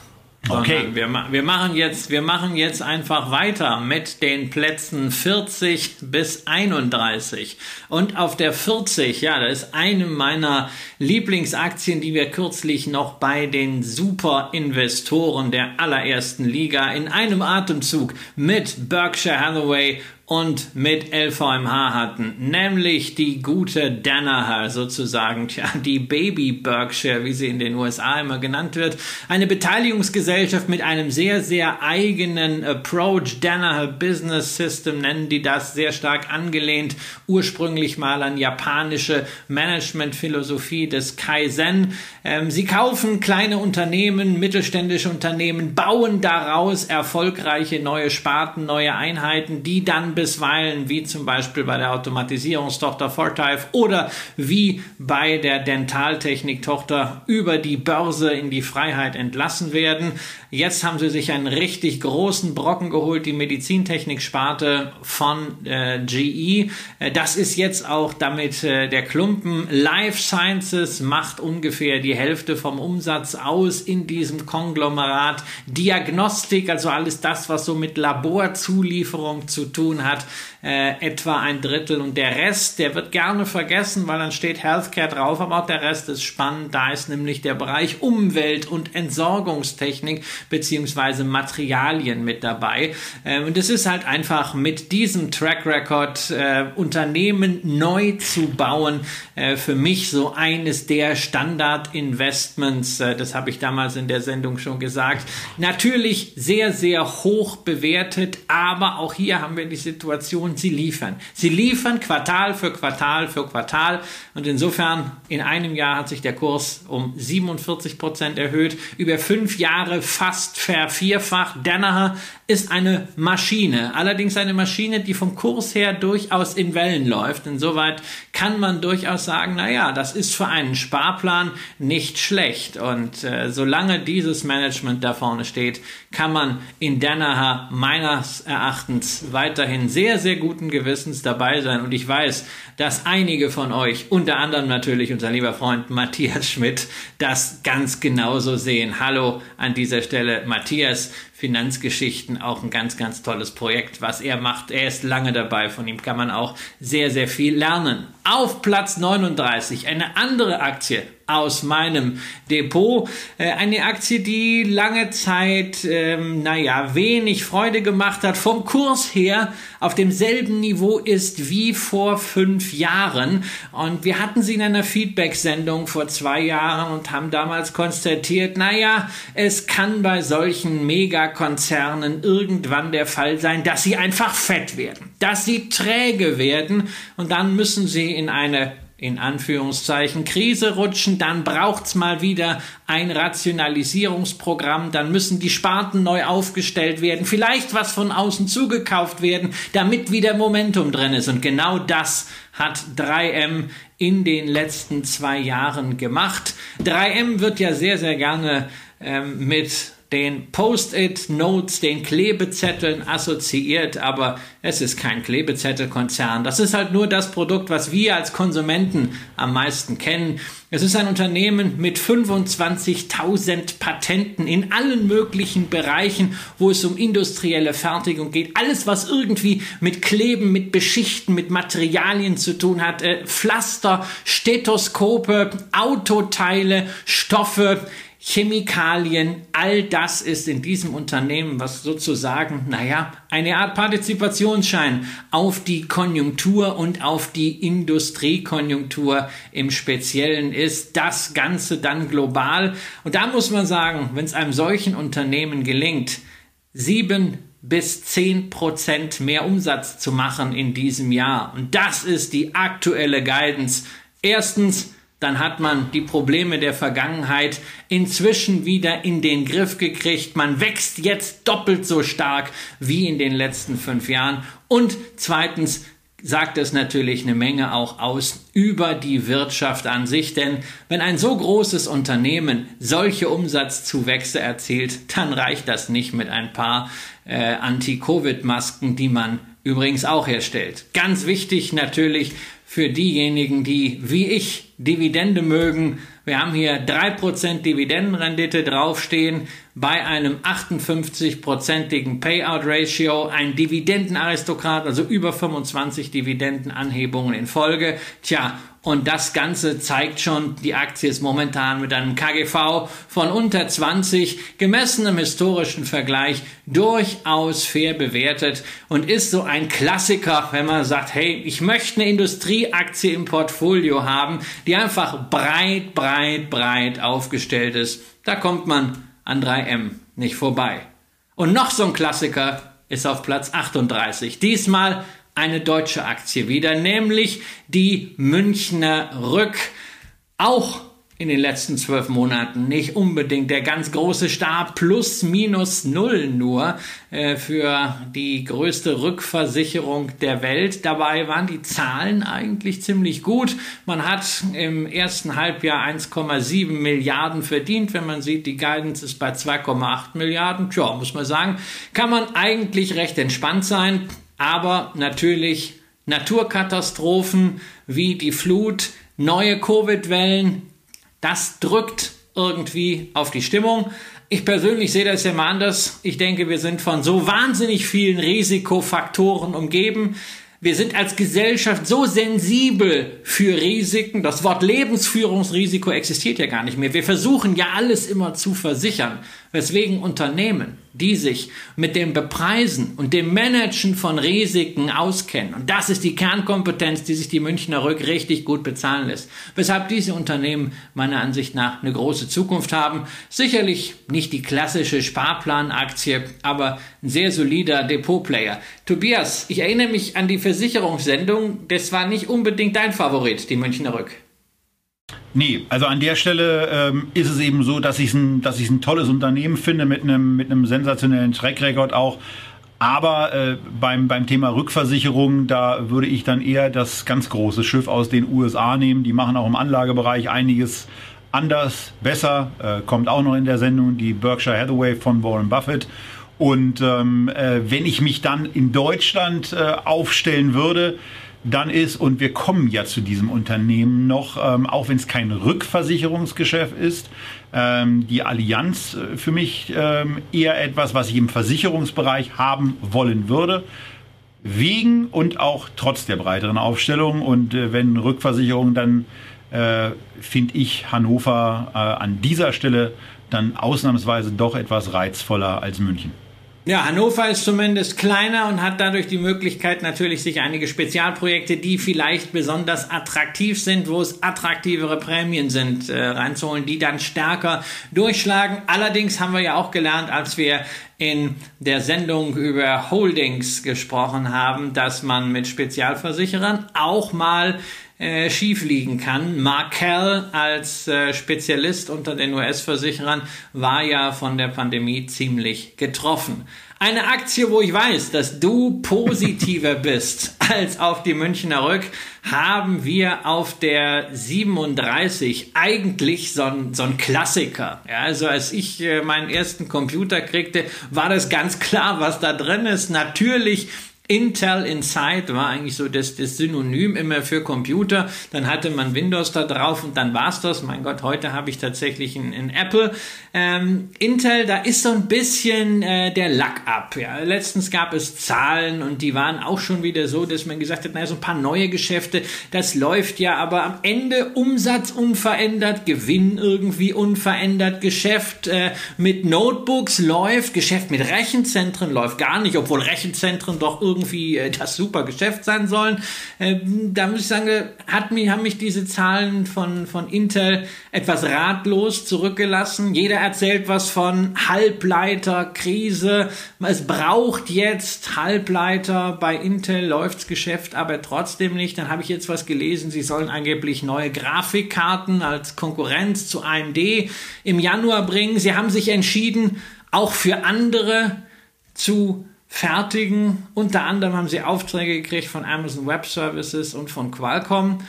Okay. Wir, wir, machen jetzt, wir machen jetzt einfach weiter mit den Plätzen 40 bis 31. Und auf der 40, ja, da ist eine meiner Lieblingsaktien, die wir kürzlich noch bei den Superinvestoren der allerersten Liga in einem Atemzug mit Berkshire Hathaway und mit LVMH hatten, nämlich die gute Danaher sozusagen, tja, die Baby Berkshire, wie sie in den USA immer genannt wird, eine Beteiligungsgesellschaft mit einem sehr, sehr eigenen Approach, Danaher Business System nennen die das, sehr stark angelehnt, ursprünglich mal an japanische Managementphilosophie des Kaizen. Ähm, sie kaufen kleine Unternehmen, mittelständische Unternehmen, bauen daraus erfolgreiche neue Sparten, neue Einheiten, die dann bisweilen, wie zum Beispiel bei der Automatisierungstochter Fortive oder wie bei der Dentaltechniktochter über die Börse in die Freiheit entlassen werden. Jetzt haben sie sich einen richtig großen Brocken geholt, die Medizintechnik-Sparte von äh, GE. Äh, das ist jetzt auch damit äh, der Klumpen. Life Sciences macht ungefähr die Hälfte vom Umsatz aus in diesem Konglomerat. Diagnostik, also alles das, was so mit Laborzulieferung zu tun hat, äh, etwa ein Drittel. Und der Rest, der wird gerne vergessen, weil dann steht Healthcare drauf, aber auch der Rest ist spannend. Da ist nämlich der Bereich Umwelt und Entsorgungstechnik beziehungsweise Materialien mit dabei. Äh, und es ist halt einfach mit diesem Track Record äh, Unternehmen neu zu bauen, äh, für mich so eines der Standard-Investments. Äh, das habe ich damals in der Sendung schon gesagt. Natürlich sehr, sehr hoch bewertet, aber auch hier haben wir die Situation, sie liefern. Sie liefern Quartal für Quartal für Quartal und insofern in einem Jahr hat sich der Kurs um 47 Prozent erhöht, über fünf Jahre fast vervierfacht. Danaher ist eine Maschine, allerdings eine Maschine, die vom Kurs her durchaus in Wellen läuft. Insoweit kann man durchaus sagen, naja, das ist für einen Sparplan nicht schlecht. Und äh, solange dieses Management da vorne steht, kann man in Danaher meines Erachtens weiterhin sehr, sehr guten Gewissens dabei sein. Und ich weiß, dass einige von euch, unter anderem natürlich unser lieber Freund Matthias Schmidt, das ganz genauso sehen. Hallo an dieser Stelle, Matthias. Finanzgeschichten auch ein ganz, ganz tolles Projekt, was er macht. Er ist lange dabei, von ihm kann man auch sehr, sehr viel lernen. Auf Platz 39 eine andere Aktie aus meinem Depot. Äh, eine Aktie, die lange Zeit, ähm, naja, wenig Freude gemacht hat, vom Kurs her auf demselben Niveau ist wie vor fünf Jahren. Und wir hatten sie in einer Feedback-Sendung vor zwei Jahren und haben damals konstatiert, naja, es kann bei solchen Megakonzernen irgendwann der Fall sein, dass sie einfach fett werden, dass sie träge werden und dann müssen sie in eine in Anführungszeichen Krise rutschen, dann braucht's mal wieder ein Rationalisierungsprogramm, dann müssen die Sparten neu aufgestellt werden, vielleicht was von außen zugekauft werden, damit wieder Momentum drin ist. Und genau das hat 3M in den letzten zwei Jahren gemacht. 3M wird ja sehr, sehr gerne ähm, mit den Post-it-Notes, den Klebezetteln assoziiert, aber es ist kein Klebezettelkonzern. Das ist halt nur das Produkt, was wir als Konsumenten am meisten kennen. Es ist ein Unternehmen mit 25.000 Patenten in allen möglichen Bereichen, wo es um industrielle Fertigung geht. Alles, was irgendwie mit Kleben, mit Beschichten, mit Materialien zu tun hat. Äh, Pflaster, Stethoskope, Autoteile, Stoffe, Chemikalien, all das ist in diesem Unternehmen, was sozusagen, naja, eine Art Partizipationsschein auf die Konjunktur und auf die Industriekonjunktur im Speziellen ist. Das Ganze dann global. Und da muss man sagen, wenn es einem solchen Unternehmen gelingt, sieben bis zehn Prozent mehr Umsatz zu machen in diesem Jahr. Und das ist die aktuelle Guidance. Erstens, dann hat man die Probleme der Vergangenheit inzwischen wieder in den Griff gekriegt. Man wächst jetzt doppelt so stark wie in den letzten fünf Jahren. Und zweitens sagt es natürlich eine Menge auch aus über die Wirtschaft an sich. Denn wenn ein so großes Unternehmen solche Umsatzzuwächse erzielt, dann reicht das nicht mit ein paar äh, Anti-Covid-Masken, die man übrigens auch herstellt. Ganz wichtig natürlich für diejenigen, die wie ich Dividende mögen. Wir haben hier 3% Dividendenrendite draufstehen bei einem 58-prozentigen Payout-Ratio, ein Dividendenaristokrat, also über 25 Dividendenanhebungen in Folge. Tja, Und das Ganze zeigt schon, die Aktie ist momentan mit einem KGV von unter 20, gemessen im historischen Vergleich, durchaus fair bewertet und ist so ein Klassiker, wenn man sagt, hey, ich möchte eine Industrieaktie im Portfolio haben, die einfach breit, breit, breit aufgestellt ist. Da kommt man an 3M nicht vorbei. Und noch so ein Klassiker ist auf Platz 38. Diesmal eine deutsche Aktie wieder, nämlich die Münchner Rück. Auch in den letzten zwölf Monaten nicht unbedingt der ganz große Star plus minus null nur äh, für die größte Rückversicherung der Welt. Dabei waren die Zahlen eigentlich ziemlich gut. Man hat im ersten Halbjahr 1,7 Milliarden verdient. Wenn man sieht, die Guidance ist bei 2,8 Milliarden. Tja, muss man sagen, kann man eigentlich recht entspannt sein. Aber natürlich Naturkatastrophen wie die Flut, neue Covid-Wellen, das drückt irgendwie auf die Stimmung. Ich persönlich sehe das ja mal anders. Ich denke, wir sind von so wahnsinnig vielen Risikofaktoren umgeben. Wir sind als Gesellschaft so sensibel für Risiken. Das Wort Lebensführungsrisiko existiert ja gar nicht mehr. Wir versuchen ja alles immer zu versichern, weswegen Unternehmen die sich mit dem Bepreisen und dem Managen von Risiken auskennen. Und das ist die Kernkompetenz, die sich die Münchner Rück richtig gut bezahlen lässt. Weshalb diese Unternehmen meiner Ansicht nach eine große Zukunft haben. Sicherlich nicht die klassische Sparplanaktie, aber ein sehr solider Depotplayer. Tobias, ich erinnere mich an die Versicherungssendung. Das war nicht unbedingt dein Favorit, die Münchner Rück. Nee, also an der Stelle ähm, ist es eben so, dass ich ein, dass ich ein tolles Unternehmen finde mit einem mit einem sensationellen Track Record auch. Aber äh, beim, beim Thema Rückversicherung, da würde ich dann eher das ganz große Schiff aus den USA nehmen. Die machen auch im Anlagebereich einiges anders, besser. Äh, kommt auch noch in der Sendung die Berkshire Hathaway von Warren Buffett. Und ähm, äh, wenn ich mich dann in Deutschland äh, aufstellen würde, dann ist, und wir kommen ja zu diesem Unternehmen noch, ähm, auch wenn es kein Rückversicherungsgeschäft ist, ähm, die Allianz äh, für mich ähm, eher etwas, was ich im Versicherungsbereich haben wollen würde. Wegen und auch trotz der breiteren Aufstellung. Und äh, wenn Rückversicherung, dann äh, finde ich Hannover äh, an dieser Stelle dann ausnahmsweise doch etwas reizvoller als München. Ja, Hannover ist zumindest kleiner und hat dadurch die Möglichkeit natürlich sich einige Spezialprojekte, die vielleicht besonders attraktiv sind, wo es attraktivere Prämien sind, äh, reinzuholen, die dann stärker durchschlagen. Allerdings haben wir ja auch gelernt, als wir in der Sendung über Holdings gesprochen haben, dass man mit Spezialversicherern auch mal äh, schief liegen kann. Markel als äh, Spezialist unter den US-Versicherern war ja von der Pandemie ziemlich getroffen. Eine Aktie, wo ich weiß, dass du positiver bist als auf die Münchner Rück, haben wir auf der 37 eigentlich so ein, so ein Klassiker. Ja, also als ich äh, meinen ersten Computer kriegte, war das ganz klar, was da drin ist. Natürlich Intel Inside war eigentlich so das, das Synonym immer für Computer. Dann hatte man Windows da drauf und dann war's das. Mein Gott, heute habe ich tatsächlich ein, Apple. Ähm, Intel, da ist so ein bisschen äh, der Lack ab. Ja. Letztens gab es Zahlen und die waren auch schon wieder so, dass man gesagt hat, naja, so ein paar neue Geschäfte, das läuft ja, aber am Ende Umsatz unverändert, Gewinn irgendwie unverändert, Geschäft äh, mit Notebooks läuft, Geschäft mit Rechenzentren läuft gar nicht, obwohl Rechenzentren doch irgendwie irgendwie äh, das super Geschäft sein sollen. Äh, da muss ich sagen, hat mich, haben mich diese Zahlen von, von Intel etwas ratlos zurückgelassen. Jeder erzählt was von Halbleiterkrise. Es braucht jetzt Halbleiter. Bei Intel läuft's Geschäft aber trotzdem nicht. Dann habe ich jetzt was gelesen. Sie sollen angeblich neue Grafikkarten als Konkurrenz zu AMD im Januar bringen. Sie haben sich entschieden, auch für andere zu fertigen. Unter anderem haben sie Aufträge gekriegt von Amazon Web Services und von Qualcomm.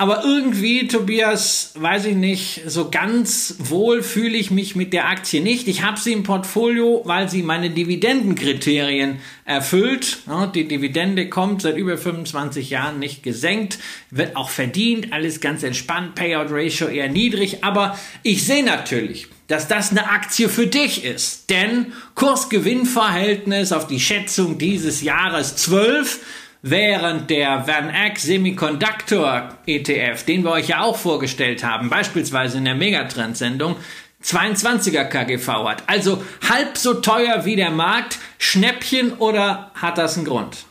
Aber irgendwie, Tobias, weiß ich nicht, so ganz wohl fühle ich mich mit der Aktie nicht. Ich habe sie im Portfolio, weil sie meine Dividendenkriterien erfüllt. Die Dividende kommt seit über 25 Jahren nicht gesenkt, wird auch verdient, alles ganz entspannt, Payout Ratio eher niedrig. Aber ich sehe natürlich, dass das eine Aktie für dich ist. Denn Kurs-Gewinn-Verhältnis auf die Schätzung dieses Jahres 12 während der Van Eck Semiconductor ETF, den wir euch ja auch vorgestellt haben, beispielsweise in der Megatrend-Sendung, 22er KGV hat. Also halb so teuer wie der Markt. Schnäppchen oder hat das einen Grund?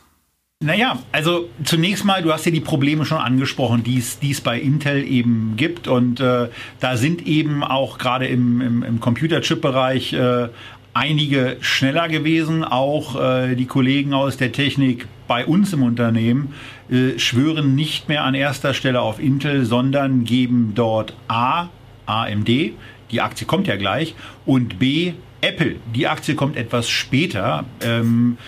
Naja, also zunächst mal, du hast ja die Probleme schon angesprochen, die es bei Intel eben gibt. Und äh, da sind eben auch gerade im, im, im Computerchip-Bereich äh, einige schneller gewesen. Auch äh, die Kollegen aus der Technik bei uns im Unternehmen äh, schwören nicht mehr an erster Stelle auf Intel, sondern geben dort A, AMD, die Aktie kommt ja gleich, und B, Apple, die Aktie kommt etwas später. Ähm,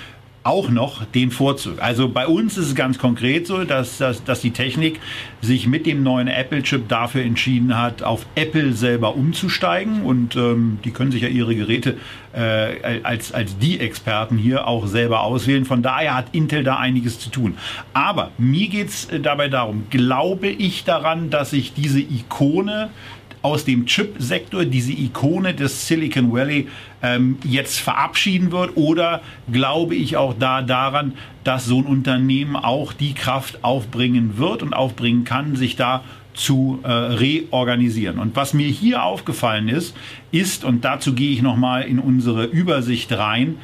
auch noch den Vorzug. Also bei uns ist es ganz konkret so, dass, dass, dass die Technik sich mit dem neuen Apple-Chip dafür entschieden hat, auf Apple selber umzusteigen. Und ähm, die können sich ja ihre Geräte äh, als, als die Experten hier auch selber auswählen. Von daher hat Intel da einiges zu tun. Aber mir geht's äh, dabei darum, glaube ich daran, dass sich diese Ikone aus dem Chip-Sektor, diese Ikone des Silicon Valley, ähm, jetzt verabschieden wird? Oder glaube ich auch da daran, dass so ein Unternehmen auch die Kraft aufbringen wird und aufbringen kann, sich da zu äh, reorganisieren. Und was mir hier aufgefallen ist, ist, und dazu gehe ich nochmal in unsere Übersicht rein,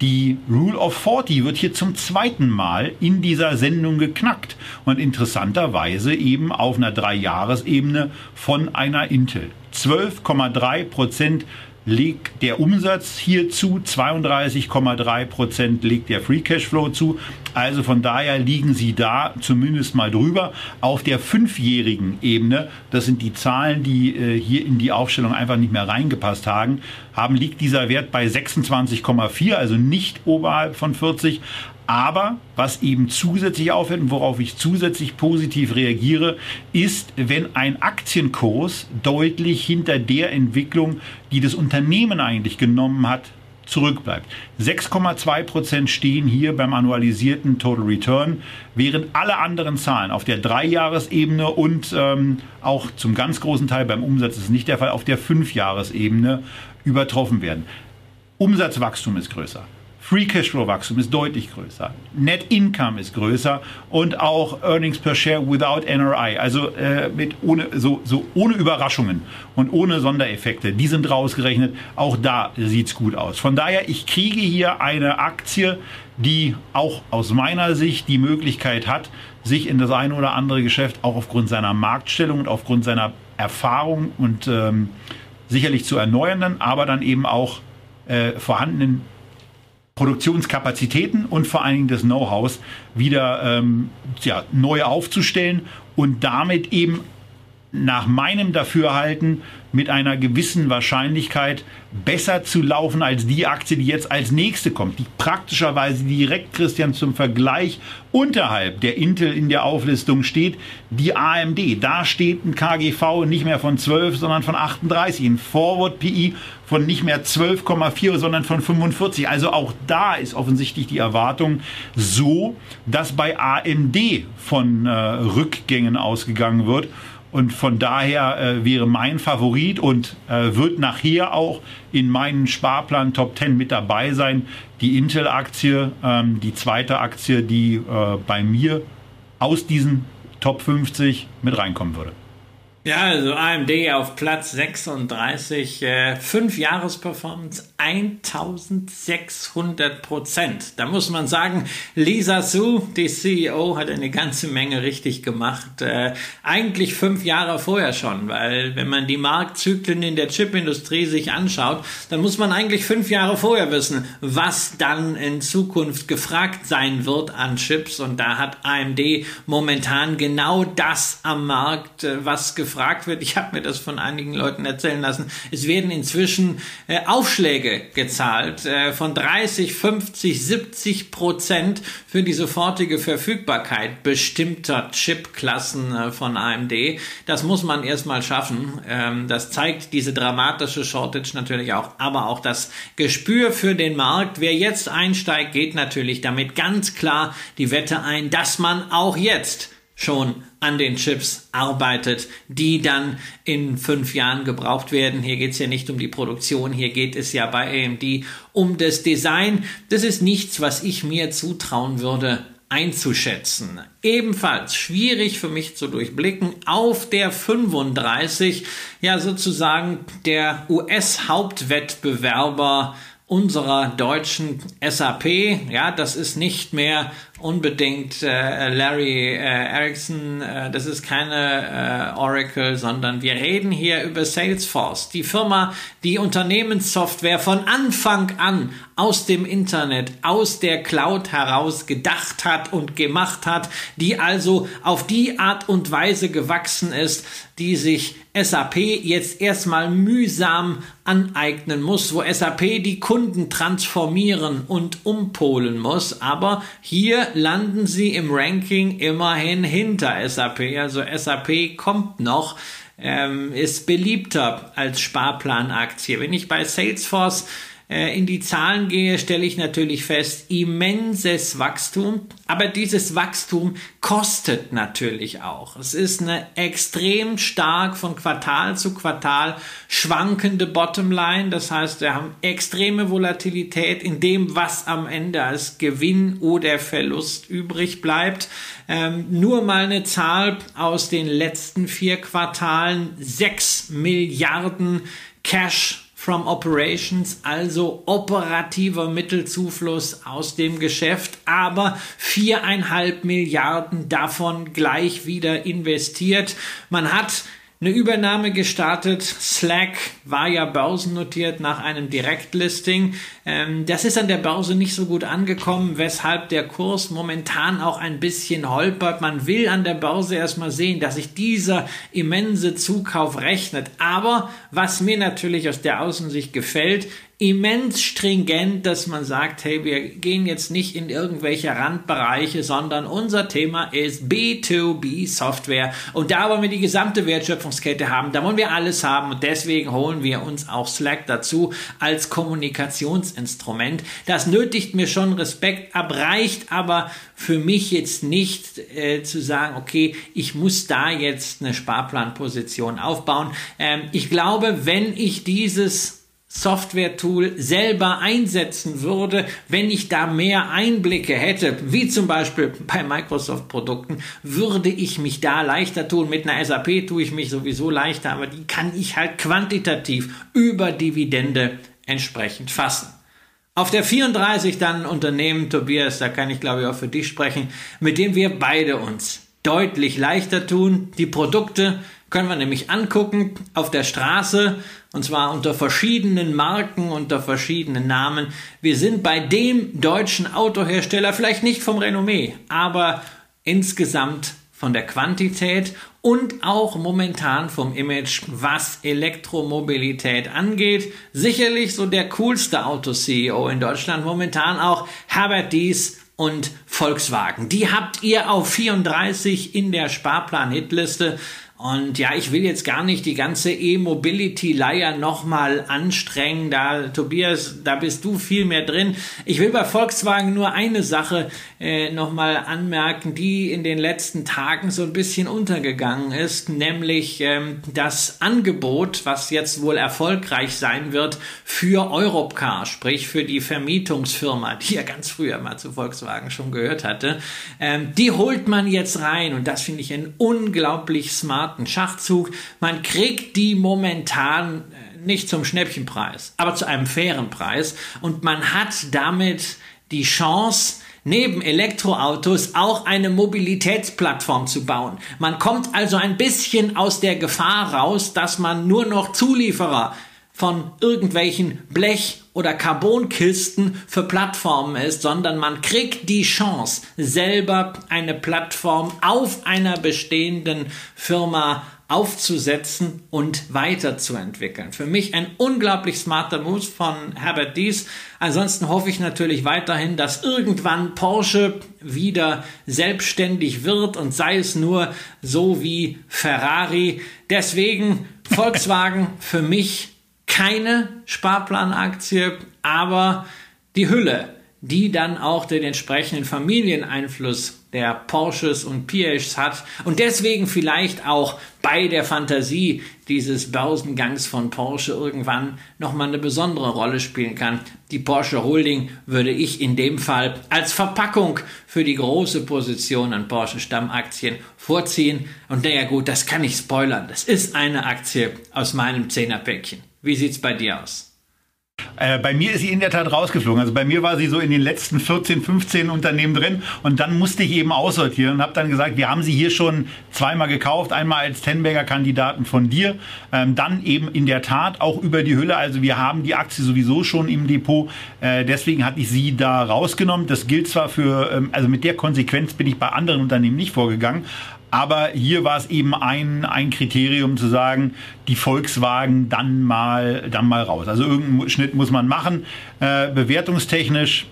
die Rule of 40 wird hier zum zweiten Mal in dieser Sendung geknackt und interessanterweise eben auf einer Dreijahresebene von einer Intel. 12,3 Prozent legt der Umsatz hier zu, 32,3 Prozent legt der Free Cashflow zu. Also von daher liegen sie da zumindest mal drüber. Auf der fünfjährigen Ebene, das sind die Zahlen, die äh, hier in die Aufstellung einfach nicht mehr reingepasst haben, haben liegt dieser Wert bei 26,4, also nicht oberhalb von 40. Aber was eben zusätzlich auffällt und worauf ich zusätzlich positiv reagiere, ist, wenn ein Aktienkurs deutlich hinter der Entwicklung, die das Unternehmen eigentlich genommen hat, zurückbleibt. 6,2 Prozent stehen hier beim annualisierten Total Return, während alle anderen Zahlen auf der Dreijahresebene und ähm, auch zum ganz großen Teil beim Umsatz ist nicht der Fall, auf der Fünfjahresebene übertroffen werden. Umsatzwachstum ist größer. Free Cashflow Wachstum ist deutlich größer. Net Income ist größer und auch Earnings per Share without NRI, also äh, mit ohne, so, so ohne Überraschungen und ohne Sondereffekte. Die sind rausgerechnet. Auch da sieht's gut aus. Von daher, ich kriege hier eine Aktie, die auch aus meiner Sicht die Möglichkeit hat, sich in das eine oder andere Geschäft auch aufgrund seiner Marktstellung und aufgrund seiner Erfahrung und ähm, sicherlich zu erneuernden, aber dann eben auch äh, vorhandenen Produktionskapazitäten und vor allen Dingen des Know-hows wieder ähm, ja, neu aufzustellen und damit eben nach meinem Dafürhalten mit einer gewissen Wahrscheinlichkeit besser zu laufen als die Aktie, die jetzt als nächste kommt, die praktischerweise direkt, Christian, zum Vergleich unterhalb der Intel in der Auflistung steht, die AMD. Da steht ein KGV nicht mehr von 12, sondern von 38, ein Forward PI von nicht mehr 12,4, sondern von 45. Also auch da ist offensichtlich die Erwartung so, dass bei AMD von äh, Rückgängen ausgegangen wird. Und von daher äh, wäre mein Favorit und äh, wird nachher auch in meinen Sparplan Top 10 mit dabei sein, die Intel-Aktie, ähm, die zweite Aktie, die äh, bei mir aus diesen Top 50 mit reinkommen würde. Ja, also AMD auf Platz 36, äh, 5 Jahresperformance 1600 Prozent. Da muss man sagen, Lisa Su, die CEO, hat eine ganze Menge richtig gemacht. Äh, eigentlich fünf Jahre vorher schon, weil wenn man die Marktzyklen in der Chipindustrie sich anschaut, dann muss man eigentlich fünf Jahre vorher wissen, was dann in Zukunft gefragt sein wird an Chips. Und da hat AMD momentan genau das am Markt, äh, was gefragt gefragt wird, ich habe mir das von einigen Leuten erzählen lassen, es werden inzwischen äh, Aufschläge gezahlt äh, von 30, 50, 70 Prozent für die sofortige Verfügbarkeit bestimmter Chipklassen äh, von AMD. Das muss man erstmal schaffen. Ähm, das zeigt diese dramatische Shortage natürlich auch, aber auch das Gespür für den Markt. Wer jetzt einsteigt, geht natürlich damit ganz klar die Wette ein, dass man auch jetzt schon an den Chips arbeitet, die dann in fünf Jahren gebraucht werden. Hier geht es ja nicht um die Produktion, hier geht es ja bei AMD um das Design. Das ist nichts, was ich mir zutrauen würde, einzuschätzen. Ebenfalls schwierig für mich zu durchblicken. Auf der 35, ja sozusagen der US-Hauptwettbewerber unserer deutschen SAP. Ja, das ist nicht mehr unbedingt äh, Larry äh, Erickson, äh, das ist keine äh, Oracle, sondern wir reden hier über Salesforce, die Firma, die Unternehmenssoftware von Anfang an aus dem Internet, aus der Cloud heraus gedacht hat und gemacht hat, die also auf die Art und Weise gewachsen ist, die sich SAP jetzt erstmal mühsam aneignen muss, wo SAP die Kunden transformieren und umpolen muss. Aber hier landen sie im Ranking immerhin hinter SAP. Also SAP kommt noch, ähm, ist beliebter als Sparplanaktie. Wenn ich bei Salesforce in die Zahlen gehe, stelle ich natürlich fest, immenses Wachstum. Aber dieses Wachstum kostet natürlich auch. Es ist eine extrem stark von Quartal zu Quartal schwankende Bottomline. Das heißt, wir haben extreme Volatilität in dem, was am Ende als Gewinn oder Verlust übrig bleibt. Ähm, nur mal eine Zahl aus den letzten vier Quartalen. sechs Milliarden Cash from Operations, also operativer Mittelzufluss aus dem Geschäft, aber viereinhalb Milliarden davon gleich wieder investiert. Man hat eine Übernahme gestartet. Slack war ja börsennotiert nach einem Direktlisting. Ähm, das ist an der Börse nicht so gut angekommen, weshalb der Kurs momentan auch ein bisschen holpert. Man will an der Börse erstmal sehen, dass sich dieser immense Zukauf rechnet. Aber was mir natürlich aus der Außensicht gefällt, immens stringent, dass man sagt, hey, wir gehen jetzt nicht in irgendwelche Randbereiche, sondern unser Thema ist B2B Software. Und da wollen wir die gesamte Wertschöpfungskette haben, da wollen wir alles haben und deswegen holen wir uns auch Slack dazu als Kommunikationsinstrument. Das nötigt mir schon Respekt ab, reicht aber für mich jetzt nicht äh, zu sagen, okay, ich muss da jetzt eine Sparplanposition aufbauen. Ähm, ich glaube, wenn ich dieses Software-Tool selber einsetzen würde, wenn ich da mehr Einblicke hätte, wie zum Beispiel bei Microsoft-Produkten, würde ich mich da leichter tun. Mit einer SAP tue ich mich sowieso leichter, aber die kann ich halt quantitativ über Dividende entsprechend fassen. Auf der 34 dann Unternehmen, Tobias, da kann ich glaube ich auch für dich sprechen, mit dem wir beide uns deutlich leichter tun. Die Produkte können wir nämlich angucken auf der Straße und zwar unter verschiedenen Marken, unter verschiedenen Namen. Wir sind bei dem deutschen Autohersteller, vielleicht nicht vom Renommee, aber insgesamt von der Quantität und auch momentan vom Image, was Elektromobilität angeht. Sicherlich so der coolste Auto-CEO in Deutschland momentan auch Herbert Dies und Volkswagen. Die habt ihr auf 34 in der Sparplan-Hitliste. Und ja, ich will jetzt gar nicht die ganze E-Mobility-Leier nochmal anstrengen. Da, Tobias, da bist du viel mehr drin. Ich will bei Volkswagen nur eine Sache äh, nochmal anmerken, die in den letzten Tagen so ein bisschen untergegangen ist, nämlich ähm, das Angebot, was jetzt wohl erfolgreich sein wird für Europcar, sprich für die Vermietungsfirma, die ja ganz früher mal zu Volkswagen schon gehört hatte. Ähm, die holt man jetzt rein und das finde ich ein unglaublich smart smarten Schachzug. Man kriegt die momentan äh, nicht zum Schnäppchenpreis, aber zu einem fairen Preis. Und man hat damit die Chance, neben Elektroautos auch eine Mobilitätsplattform zu bauen. Man kommt also ein bisschen aus der Gefahr raus, dass man nur noch Zulieferer von irgendwelchen Blech- oder Carbonkisten für Plattformen ist, sondern man kriegt die Chance, selber eine Plattform auf einer bestehenden Firma aufzusetzen und weiterzuentwickeln. Für mich ein unglaublich smarter Move von Herbert Dies. Ansonsten hoffe ich natürlich weiterhin, dass irgendwann Porsche wieder selbstständig wird und sei es nur so wie Ferrari. Deswegen Volkswagen für mich keine Sparplanaktie, aber die Hülle, die dann auch den entsprechenden Familieneinfluss der Porsches und Piages hat und deswegen vielleicht auch bei der Fantasie dieses Börsengangs von Porsche irgendwann nochmal eine besondere Rolle spielen kann. Die Porsche Holding würde ich in dem Fall als Verpackung für die große Position an Porsche Stammaktien vorziehen. Und naja gut, das kann ich spoilern. Das ist eine Aktie aus meinem Zehnerpäckchen. Wie sieht's bei dir aus? Äh, bei mir ist sie in der Tat rausgeflogen. Also bei mir war sie so in den letzten 14, 15 Unternehmen drin und dann musste ich eben aussortieren und habe dann gesagt, wir haben sie hier schon zweimal gekauft, einmal als Tenberger Kandidaten von dir, ähm, dann eben in der Tat auch über die Hülle. Also wir haben die Aktie sowieso schon im Depot, äh, deswegen hatte ich sie da rausgenommen. Das gilt zwar für, ähm, also mit der Konsequenz bin ich bei anderen Unternehmen nicht vorgegangen, aber hier war es eben ein, ein Kriterium zu sagen, die Volkswagen dann mal, dann mal raus. Also irgendeinen Schnitt muss man machen. Äh, bewertungstechnisch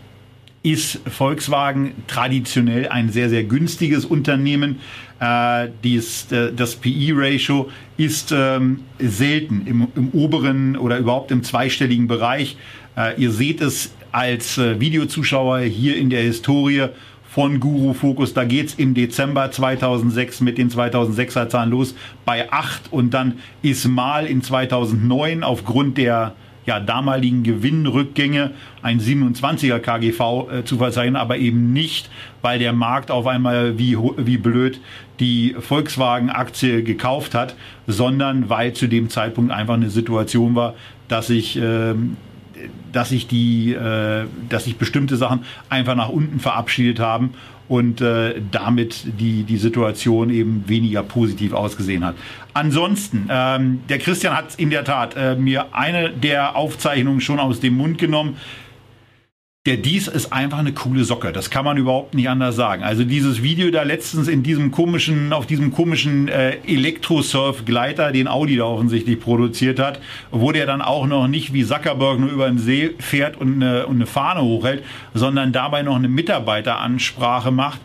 ist Volkswagen traditionell ein sehr, sehr günstiges Unternehmen. Äh, dies, äh, das PE-Ratio ist ähm, selten im, im, oberen oder überhaupt im zweistelligen Bereich. Äh, ihr seht es als äh, Videozuschauer hier in der Historie von Guru Focus. Da geht's im Dezember 2006 mit den 2006er Zahlen los bei 8 und dann ist mal in 2009 aufgrund der ja, damaligen Gewinnrückgänge ein 27er KGV äh, zu verzeichnen, aber eben nicht, weil der Markt auf einmal wie, wie blöd die Volkswagen-Aktie gekauft hat, sondern weil zu dem Zeitpunkt einfach eine Situation war, dass sich ähm, dass sich die, äh, dass sich bestimmte Sachen einfach nach unten verabschiedet haben und äh, damit die, die Situation eben weniger positiv ausgesehen hat. Ansonsten, ähm, der Christian hat in der Tat äh, mir eine der Aufzeichnungen schon aus dem Mund genommen der Dies ist einfach eine coole Socke. Das kann man überhaupt nicht anders sagen. Also dieses Video da letztens in diesem komischen, auf diesem komischen äh, Elektrosurf-Gleiter, den Audi da offensichtlich produziert hat, wo der dann auch noch nicht wie Zuckerberg nur über den See fährt und eine, und eine Fahne hochhält, sondern dabei noch eine Mitarbeiteransprache macht.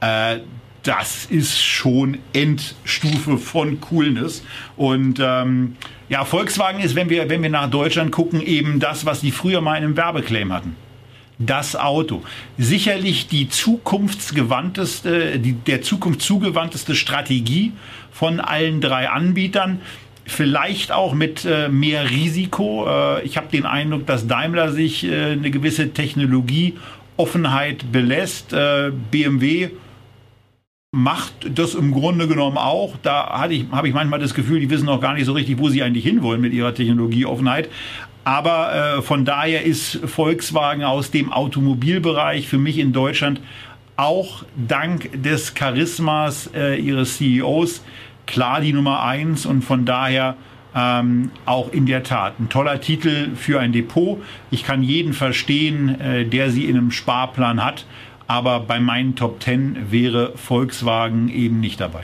Äh, das ist schon Endstufe von Coolness. Und ähm, ja, Volkswagen ist, wenn wir, wenn wir nach Deutschland gucken, eben das, was die früher mal in einem Werbeclaim hatten das Auto. Sicherlich die zukunftsgewandteste, die, der Zukunft zugewandteste Strategie von allen drei Anbietern. Vielleicht auch mit äh, mehr Risiko. Äh, ich habe den Eindruck, dass Daimler sich äh, eine gewisse Technologieoffenheit belässt. Äh, BMW macht das im Grunde genommen auch. Da habe ich, hab ich manchmal das Gefühl, die wissen noch gar nicht so richtig, wo sie eigentlich hinwollen mit ihrer Technologieoffenheit. Aber äh, von daher ist Volkswagen aus dem Automobilbereich für mich in Deutschland auch dank des Charismas äh, ihres CEOs klar die Nummer eins und von daher ähm, auch in der Tat ein toller Titel für ein Depot. Ich kann jeden verstehen, äh, der sie in einem Sparplan hat, aber bei meinen Top Ten wäre Volkswagen eben nicht dabei.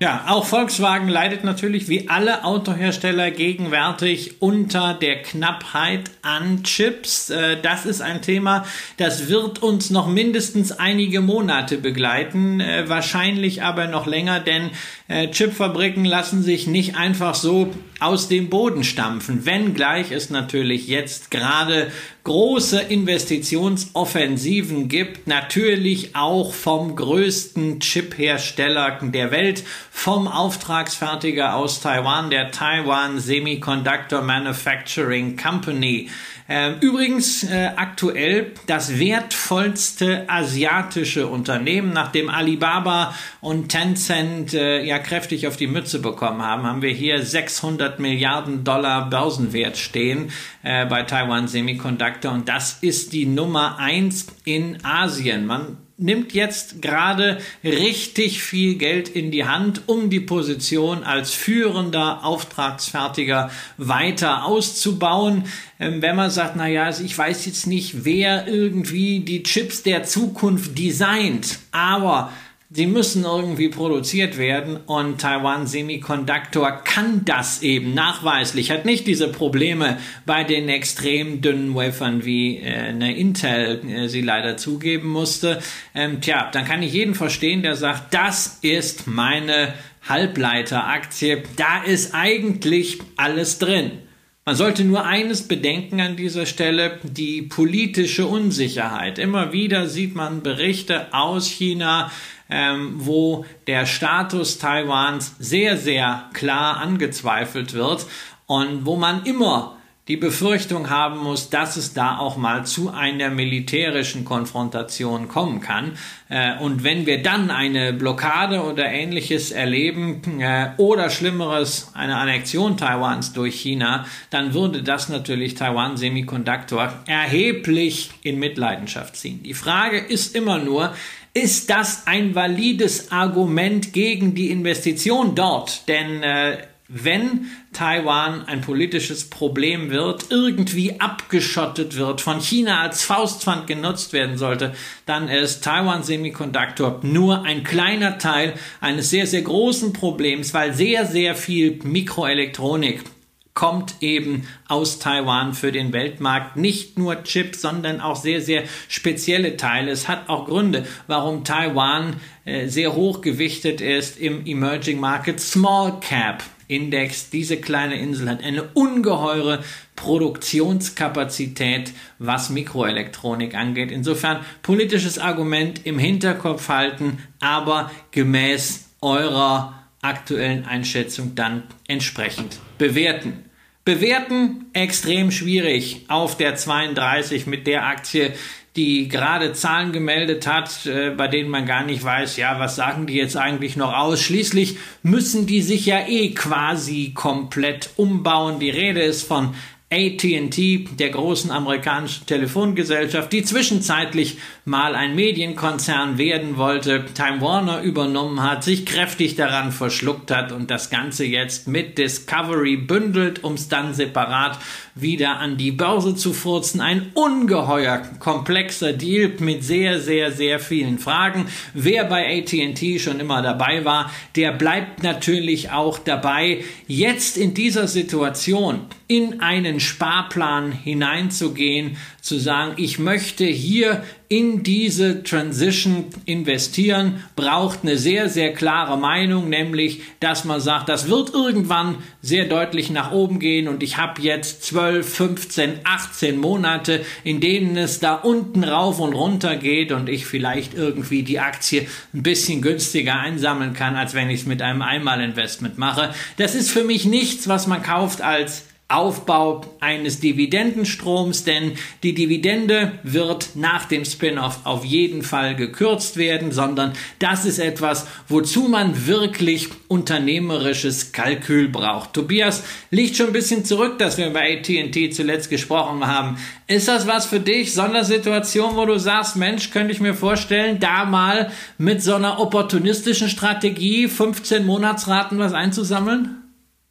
Ja, auch Volkswagen leidet natürlich wie alle Autohersteller gegenwärtig unter der Knappheit an Chips. Äh, das ist ein Thema, das wird uns noch mindestens einige Monate begleiten, äh, wahrscheinlich aber noch länger, denn äh, Chipfabriken lassen sich nicht einfach so aus dem Boden stampfen, wenngleich es natürlich jetzt gerade große Investitionsoffensiven gibt, natürlich auch vom größten Chip-Hersteller der Welt, vom Auftragsfertiger aus Taiwan, der Taiwan Semiconductor Manufacturing Company. Ähm, übrigens äh, aktuell das wertvollste asiatische Unternehmen, nachdem Alibaba und Tencent äh, ja kräftig auf die Mütze bekommen haben, haben wir hier 600 Milliarden Dollar Börsenwert stehen äh, bei Taiwan Semiconductor und das ist die Nummer eins in Asien. Man nimmt jetzt gerade richtig viel Geld in die Hand, um die Position als führender Auftragsfertiger weiter auszubauen. Ähm, wenn man sagt, na ja, also ich weiß jetzt nicht, wer irgendwie die Chips der Zukunft designt, aber Sie müssen irgendwie produziert werden und Taiwan Semiconductor kann das eben nachweislich, hat nicht diese Probleme bei den extrem dünnen Wafern, wie äh, eine Intel äh, sie leider zugeben musste. Ähm, tja, dann kann ich jeden verstehen, der sagt, das ist meine Halbleiteraktie, da ist eigentlich alles drin. Man sollte nur eines bedenken an dieser Stelle, die politische Unsicherheit. Immer wieder sieht man Berichte aus China, ähm, wo der Status Taiwans sehr, sehr klar angezweifelt wird und wo man immer die Befürchtung haben muss, dass es da auch mal zu einer militärischen Konfrontation kommen kann. Äh, und wenn wir dann eine Blockade oder ähnliches erleben äh, oder schlimmeres, eine Annexion Taiwans durch China, dann würde das natürlich Taiwan Semiconductor erheblich in Mitleidenschaft ziehen. Die Frage ist immer nur, ist das ein valides Argument gegen die Investition dort? Denn äh, wenn Taiwan ein politisches Problem wird, irgendwie abgeschottet wird, von China als Faustpfand genutzt werden sollte, dann ist Taiwan Semiconductor nur ein kleiner Teil eines sehr, sehr großen Problems, weil sehr, sehr viel Mikroelektronik kommt eben aus Taiwan für den Weltmarkt. Nicht nur Chips, sondern auch sehr, sehr spezielle Teile. Es hat auch Gründe, warum Taiwan äh, sehr hoch gewichtet ist im Emerging Market Small Cap. Index. Diese kleine Insel hat eine ungeheure Produktionskapazität, was Mikroelektronik angeht. Insofern politisches Argument im Hinterkopf halten, aber gemäß eurer aktuellen Einschätzung dann entsprechend bewerten. Bewerten extrem schwierig auf der 32 mit der Aktie, die gerade Zahlen gemeldet hat, äh, bei denen man gar nicht weiß, ja, was sagen die jetzt eigentlich noch aus? Schließlich müssen die sich ja eh quasi komplett umbauen. Die Rede ist von ATT, der großen amerikanischen Telefongesellschaft, die zwischenzeitlich mal ein Medienkonzern werden wollte, Time Warner übernommen hat, sich kräftig daran verschluckt hat und das Ganze jetzt mit Discovery bündelt, um es dann separat wieder an die Börse zu furzen. Ein ungeheuer komplexer Deal mit sehr, sehr, sehr vielen Fragen. Wer bei ATT schon immer dabei war, der bleibt natürlich auch dabei. Jetzt in dieser Situation in einen Sparplan hineinzugehen, zu sagen, ich möchte hier in diese Transition investieren, braucht eine sehr, sehr klare Meinung, nämlich, dass man sagt, das wird irgendwann sehr deutlich nach oben gehen und ich habe jetzt 12, 15, 18 Monate, in denen es da unten rauf und runter geht und ich vielleicht irgendwie die Aktie ein bisschen günstiger einsammeln kann, als wenn ich es mit einem Einmalinvestment mache. Das ist für mich nichts, was man kauft als Aufbau eines Dividendenstroms, denn die Dividende wird nach dem Spin-off auf jeden Fall gekürzt werden, sondern das ist etwas, wozu man wirklich unternehmerisches Kalkül braucht. Tobias liegt schon ein bisschen zurück, dass wir bei AT&T zuletzt gesprochen haben. Ist das was für dich? Sondersituation, wo du sagst, Mensch, könnte ich mir vorstellen, da mal mit so einer opportunistischen Strategie 15 Monatsraten was einzusammeln?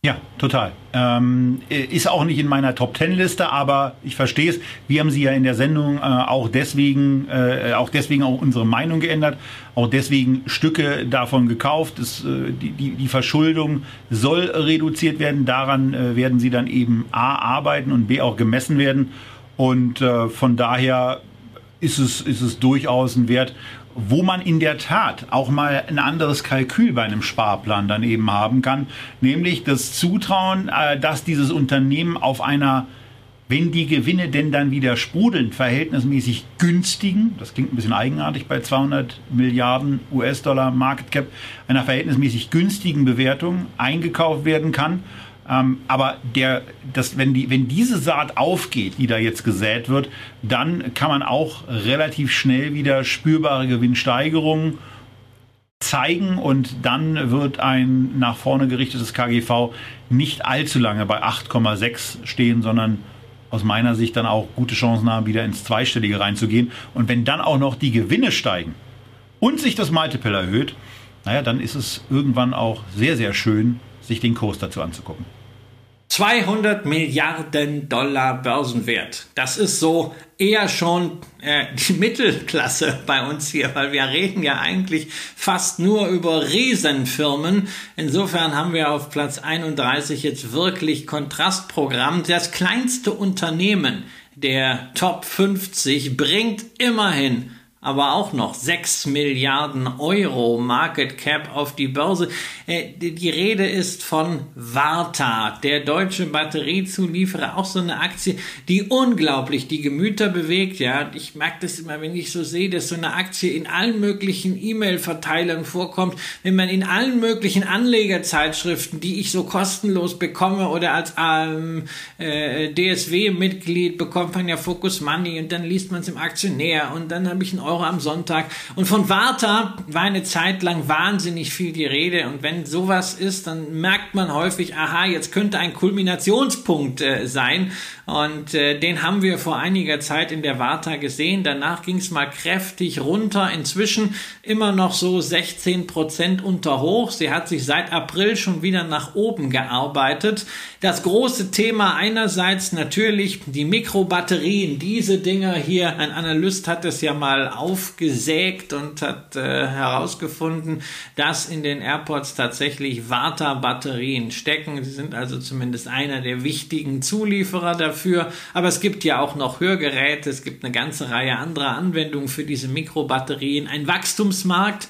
Ja, total. Ähm, ist auch nicht in meiner Top Ten Liste, aber ich verstehe es. Wir haben sie ja in der Sendung äh, auch deswegen, äh, auch deswegen auch unsere Meinung geändert, auch deswegen Stücke davon gekauft. Das, äh, die, die, die Verschuldung soll reduziert werden. Daran äh, werden sie dann eben A arbeiten und B auch gemessen werden. Und äh, von daher ist es, ist es durchaus ein Wert, wo man in der Tat auch mal ein anderes Kalkül bei einem Sparplan dann eben haben kann, nämlich das Zutrauen, äh, dass dieses Unternehmen auf einer wenn die Gewinne denn dann wieder sprudeln, verhältnismäßig günstigen, das klingt ein bisschen eigenartig bei 200 Milliarden US-Dollar Market Cap, einer verhältnismäßig günstigen Bewertung eingekauft werden kann ähm, aber der, das, wenn, die, wenn diese Saat aufgeht, die da jetzt gesät wird, dann kann man auch relativ schnell wieder spürbare Gewinnsteigerungen zeigen und dann wird ein nach vorne gerichtetes KGV nicht allzu lange bei 8,6 stehen, sondern aus meiner Sicht dann auch gute Chancen haben, wieder ins Zweistellige reinzugehen. Und wenn dann auch noch die Gewinne steigen und sich das Multiple erhöht, naja, dann ist es irgendwann auch sehr, sehr schön, sich den Kurs dazu anzugucken. 200 Milliarden Dollar Börsenwert. Das ist so eher schon äh, die Mittelklasse bei uns hier, weil wir reden ja eigentlich fast nur über Riesenfirmen. Insofern haben wir auf Platz 31 jetzt wirklich Kontrastprogramm. Das kleinste Unternehmen der Top 50 bringt immerhin aber auch noch 6 Milliarden Euro Market Cap auf die Börse. Äh, die Rede ist von Varta, der deutsche Batteriezulieferer, auch so eine Aktie, die unglaublich die Gemüter bewegt. Ja, ich merke das immer, wenn ich so sehe, dass so eine Aktie in allen möglichen E-Mail-Verteilern vorkommt, wenn man in allen möglichen Anlegerzeitschriften, die ich so kostenlos bekomme oder als ähm, äh, DSW-Mitglied bekommt man ja Focus Money und dann liest man es im Aktionär und dann habe ich ein Euro am Sonntag. Und von Warta war eine Zeit lang wahnsinnig viel die Rede. Und wenn sowas ist, dann merkt man häufig, aha, jetzt könnte ein Kulminationspunkt äh, sein. Und äh, den haben wir vor einiger Zeit in der Warta gesehen. Danach ging es mal kräftig runter. Inzwischen immer noch so 16 Prozent unter Hoch. Sie hat sich seit April schon wieder nach oben gearbeitet. Das große Thema einerseits natürlich die Mikrobatterien. Diese Dinger hier, ein Analyst hat es ja mal aufgesägt und hat äh, herausgefunden, dass in den AirPods tatsächlich Vata-Batterien stecken. Sie sind also zumindest einer der wichtigen Zulieferer dafür. Aber es gibt ja auch noch Hörgeräte, es gibt eine ganze Reihe anderer Anwendungen für diese Mikrobatterien. Ein Wachstumsmarkt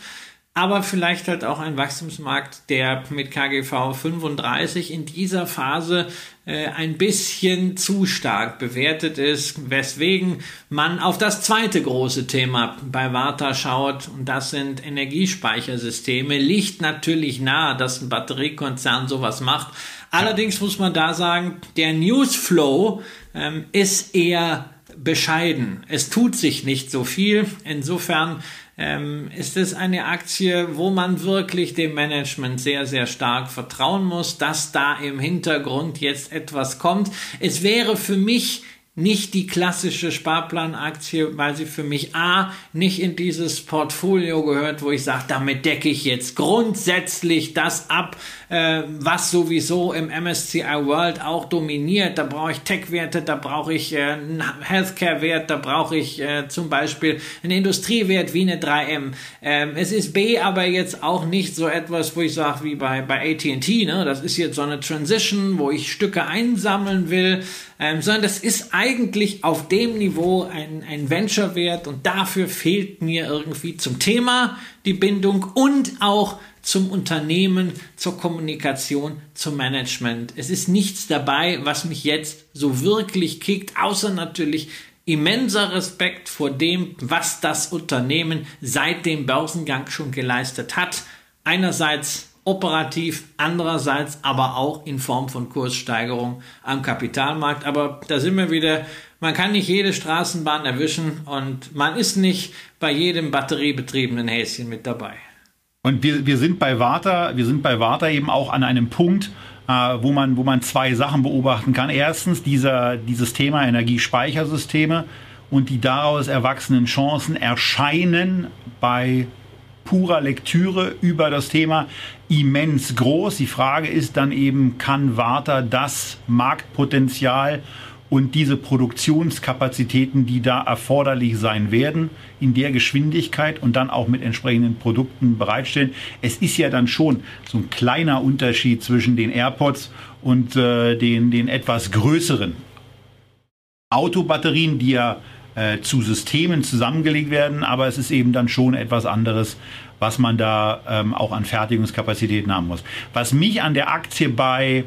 aber vielleicht halt auch ein Wachstumsmarkt, der mit KGV 35 in dieser Phase äh, ein bisschen zu stark bewertet ist, weswegen man auf das zweite große Thema bei Warta schaut und das sind Energiespeichersysteme. Liegt natürlich nahe, dass ein Batteriekonzern sowas macht. Allerdings muss man da sagen, der Newsflow ähm, ist eher bescheiden. Es tut sich nicht so viel. Insofern ähm, ist es eine Aktie, wo man wirklich dem Management sehr, sehr stark vertrauen muss, dass da im Hintergrund jetzt etwas kommt. Es wäre für mich nicht die klassische Sparplanaktie, weil sie für mich A nicht in dieses Portfolio gehört, wo ich sage, damit decke ich jetzt grundsätzlich das ab, äh, was sowieso im MSCI World auch dominiert. Da brauche ich Tech-Werte, da brauche ich äh, einen Healthcare-Wert, da brauche ich äh, zum Beispiel einen Industriewert wie eine 3M. Ähm, es ist B aber jetzt auch nicht so etwas, wo ich sage, wie bei, bei AT&T, ne? das ist jetzt so eine Transition, wo ich Stücke einsammeln will, ähm, sondern das ist eigentlich auf dem Niveau ein, ein Venture-Wert und dafür fehlt mir irgendwie zum Thema die Bindung und auch zum Unternehmen, zur Kommunikation, zum Management. Es ist nichts dabei, was mich jetzt so wirklich kickt, außer natürlich immenser Respekt vor dem, was das Unternehmen seit dem Börsengang schon geleistet hat. Einerseits operativ, andererseits aber auch in Form von Kurssteigerung am Kapitalmarkt. Aber da sind wir wieder, man kann nicht jede Straßenbahn erwischen und man ist nicht bei jedem batteriebetriebenen Häschen mit dabei. Und wir, wir sind bei Warta, wir sind bei Warta eben auch an einem Punkt, äh, wo man, wo man zwei Sachen beobachten kann. Erstens dieser, dieses Thema Energiespeichersysteme und die daraus erwachsenen Chancen erscheinen bei purer Lektüre über das Thema immens groß. Die Frage ist dann eben, kann Warta das Marktpotenzial und diese Produktionskapazitäten, die da erforderlich sein werden, in der Geschwindigkeit und dann auch mit entsprechenden Produkten bereitstellen. Es ist ja dann schon so ein kleiner Unterschied zwischen den AirPods und äh, den, den etwas größeren Autobatterien, die ja äh, zu Systemen zusammengelegt werden, aber es ist eben dann schon etwas anderes, was man da ähm, auch an Fertigungskapazitäten haben muss. Was mich an der Aktie bei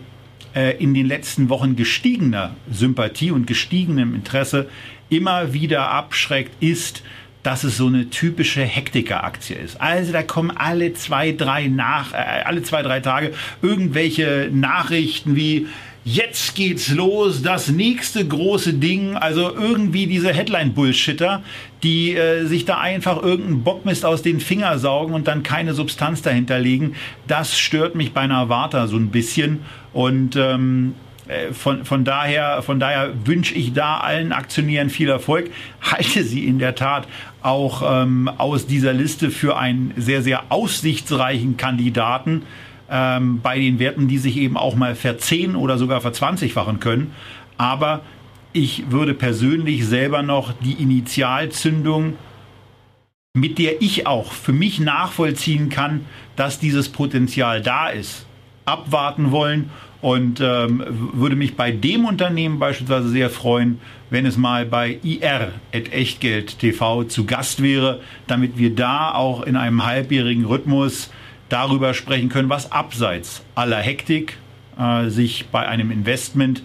äh, in den letzten Wochen gestiegener Sympathie und gestiegenem Interesse immer wieder abschreckt, ist, dass es so eine typische Hektiker-Aktie ist. Also da kommen alle zwei, drei nach, äh, alle zwei, drei Tage irgendwelche Nachrichten wie jetzt geht's los, das nächste große Ding, also irgendwie diese Headline-Bullshitter, die äh, sich da einfach irgendeinen Bockmist aus den Finger saugen und dann keine Substanz dahinter legen, das stört mich bei einer Warta so ein bisschen. Und ähm, äh, von, von daher, von daher wünsche ich da allen Aktionären viel Erfolg. Halte sie in der Tat auch ähm, aus dieser Liste für einen sehr, sehr aussichtsreichen Kandidaten ähm, bei den Werten, die sich eben auch mal verzehn oder sogar verzwanzigfachen können. Aber ich würde persönlich selber noch die Initialzündung, mit der ich auch für mich nachvollziehen kann, dass dieses Potenzial da ist, abwarten wollen und ähm, würde mich bei dem Unternehmen beispielsweise sehr freuen, wenn es mal bei IR at Echtgeld TV zu Gast wäre, damit wir da auch in einem halbjährigen Rhythmus darüber sprechen können, was abseits aller Hektik äh, sich bei einem Investment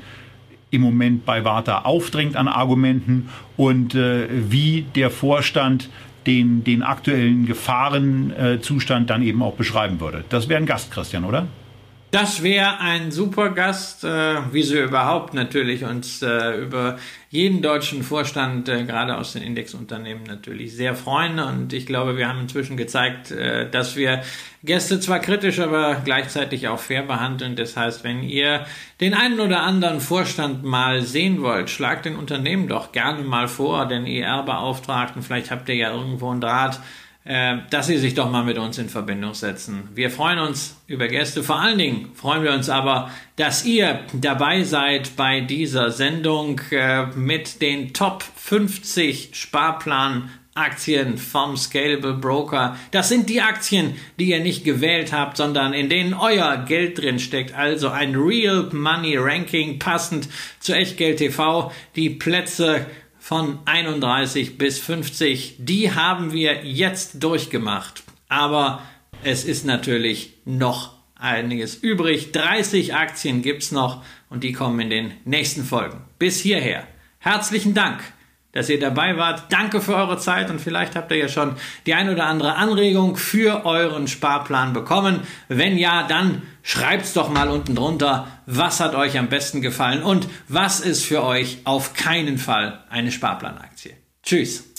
im Moment bei Warta aufdrängt an Argumenten und äh, wie der Vorstand den, den aktuellen Gefahrenzustand dann eben auch beschreiben würde. Das wäre ein Gast, Christian, oder? Das wäre ein super Gast, äh, wie sie überhaupt natürlich uns äh, über jeden deutschen Vorstand, äh, gerade aus den Indexunternehmen, natürlich sehr freuen. Und ich glaube, wir haben inzwischen gezeigt, äh, dass wir Gäste zwar kritisch, aber gleichzeitig auch fair behandeln. Das heißt, wenn ihr den einen oder anderen Vorstand mal sehen wollt, schlagt den Unternehmen doch gerne mal vor, den ER-Beauftragten. Vielleicht habt ihr ja irgendwo einen Draht dass Sie sich doch mal mit uns in Verbindung setzen. Wir freuen uns über Gäste. Vor allen Dingen freuen wir uns aber, dass ihr dabei seid bei dieser Sendung äh, mit den Top 50 Sparplan Aktien vom Scalable Broker. Das sind die Aktien, die ihr nicht gewählt habt, sondern in denen euer Geld drin steckt. Also ein Real Money Ranking passend zu Echtgeld TV. Die Plätze von 31 bis 50, die haben wir jetzt durchgemacht. Aber es ist natürlich noch einiges übrig. 30 Aktien gibt's noch und die kommen in den nächsten Folgen. Bis hierher. Herzlichen Dank dass ihr dabei wart. Danke für eure Zeit und vielleicht habt ihr ja schon die ein oder andere Anregung für euren Sparplan bekommen. Wenn ja, dann schreibt's doch mal unten drunter, was hat euch am besten gefallen und was ist für euch auf keinen Fall eine Sparplanaktie. Tschüss.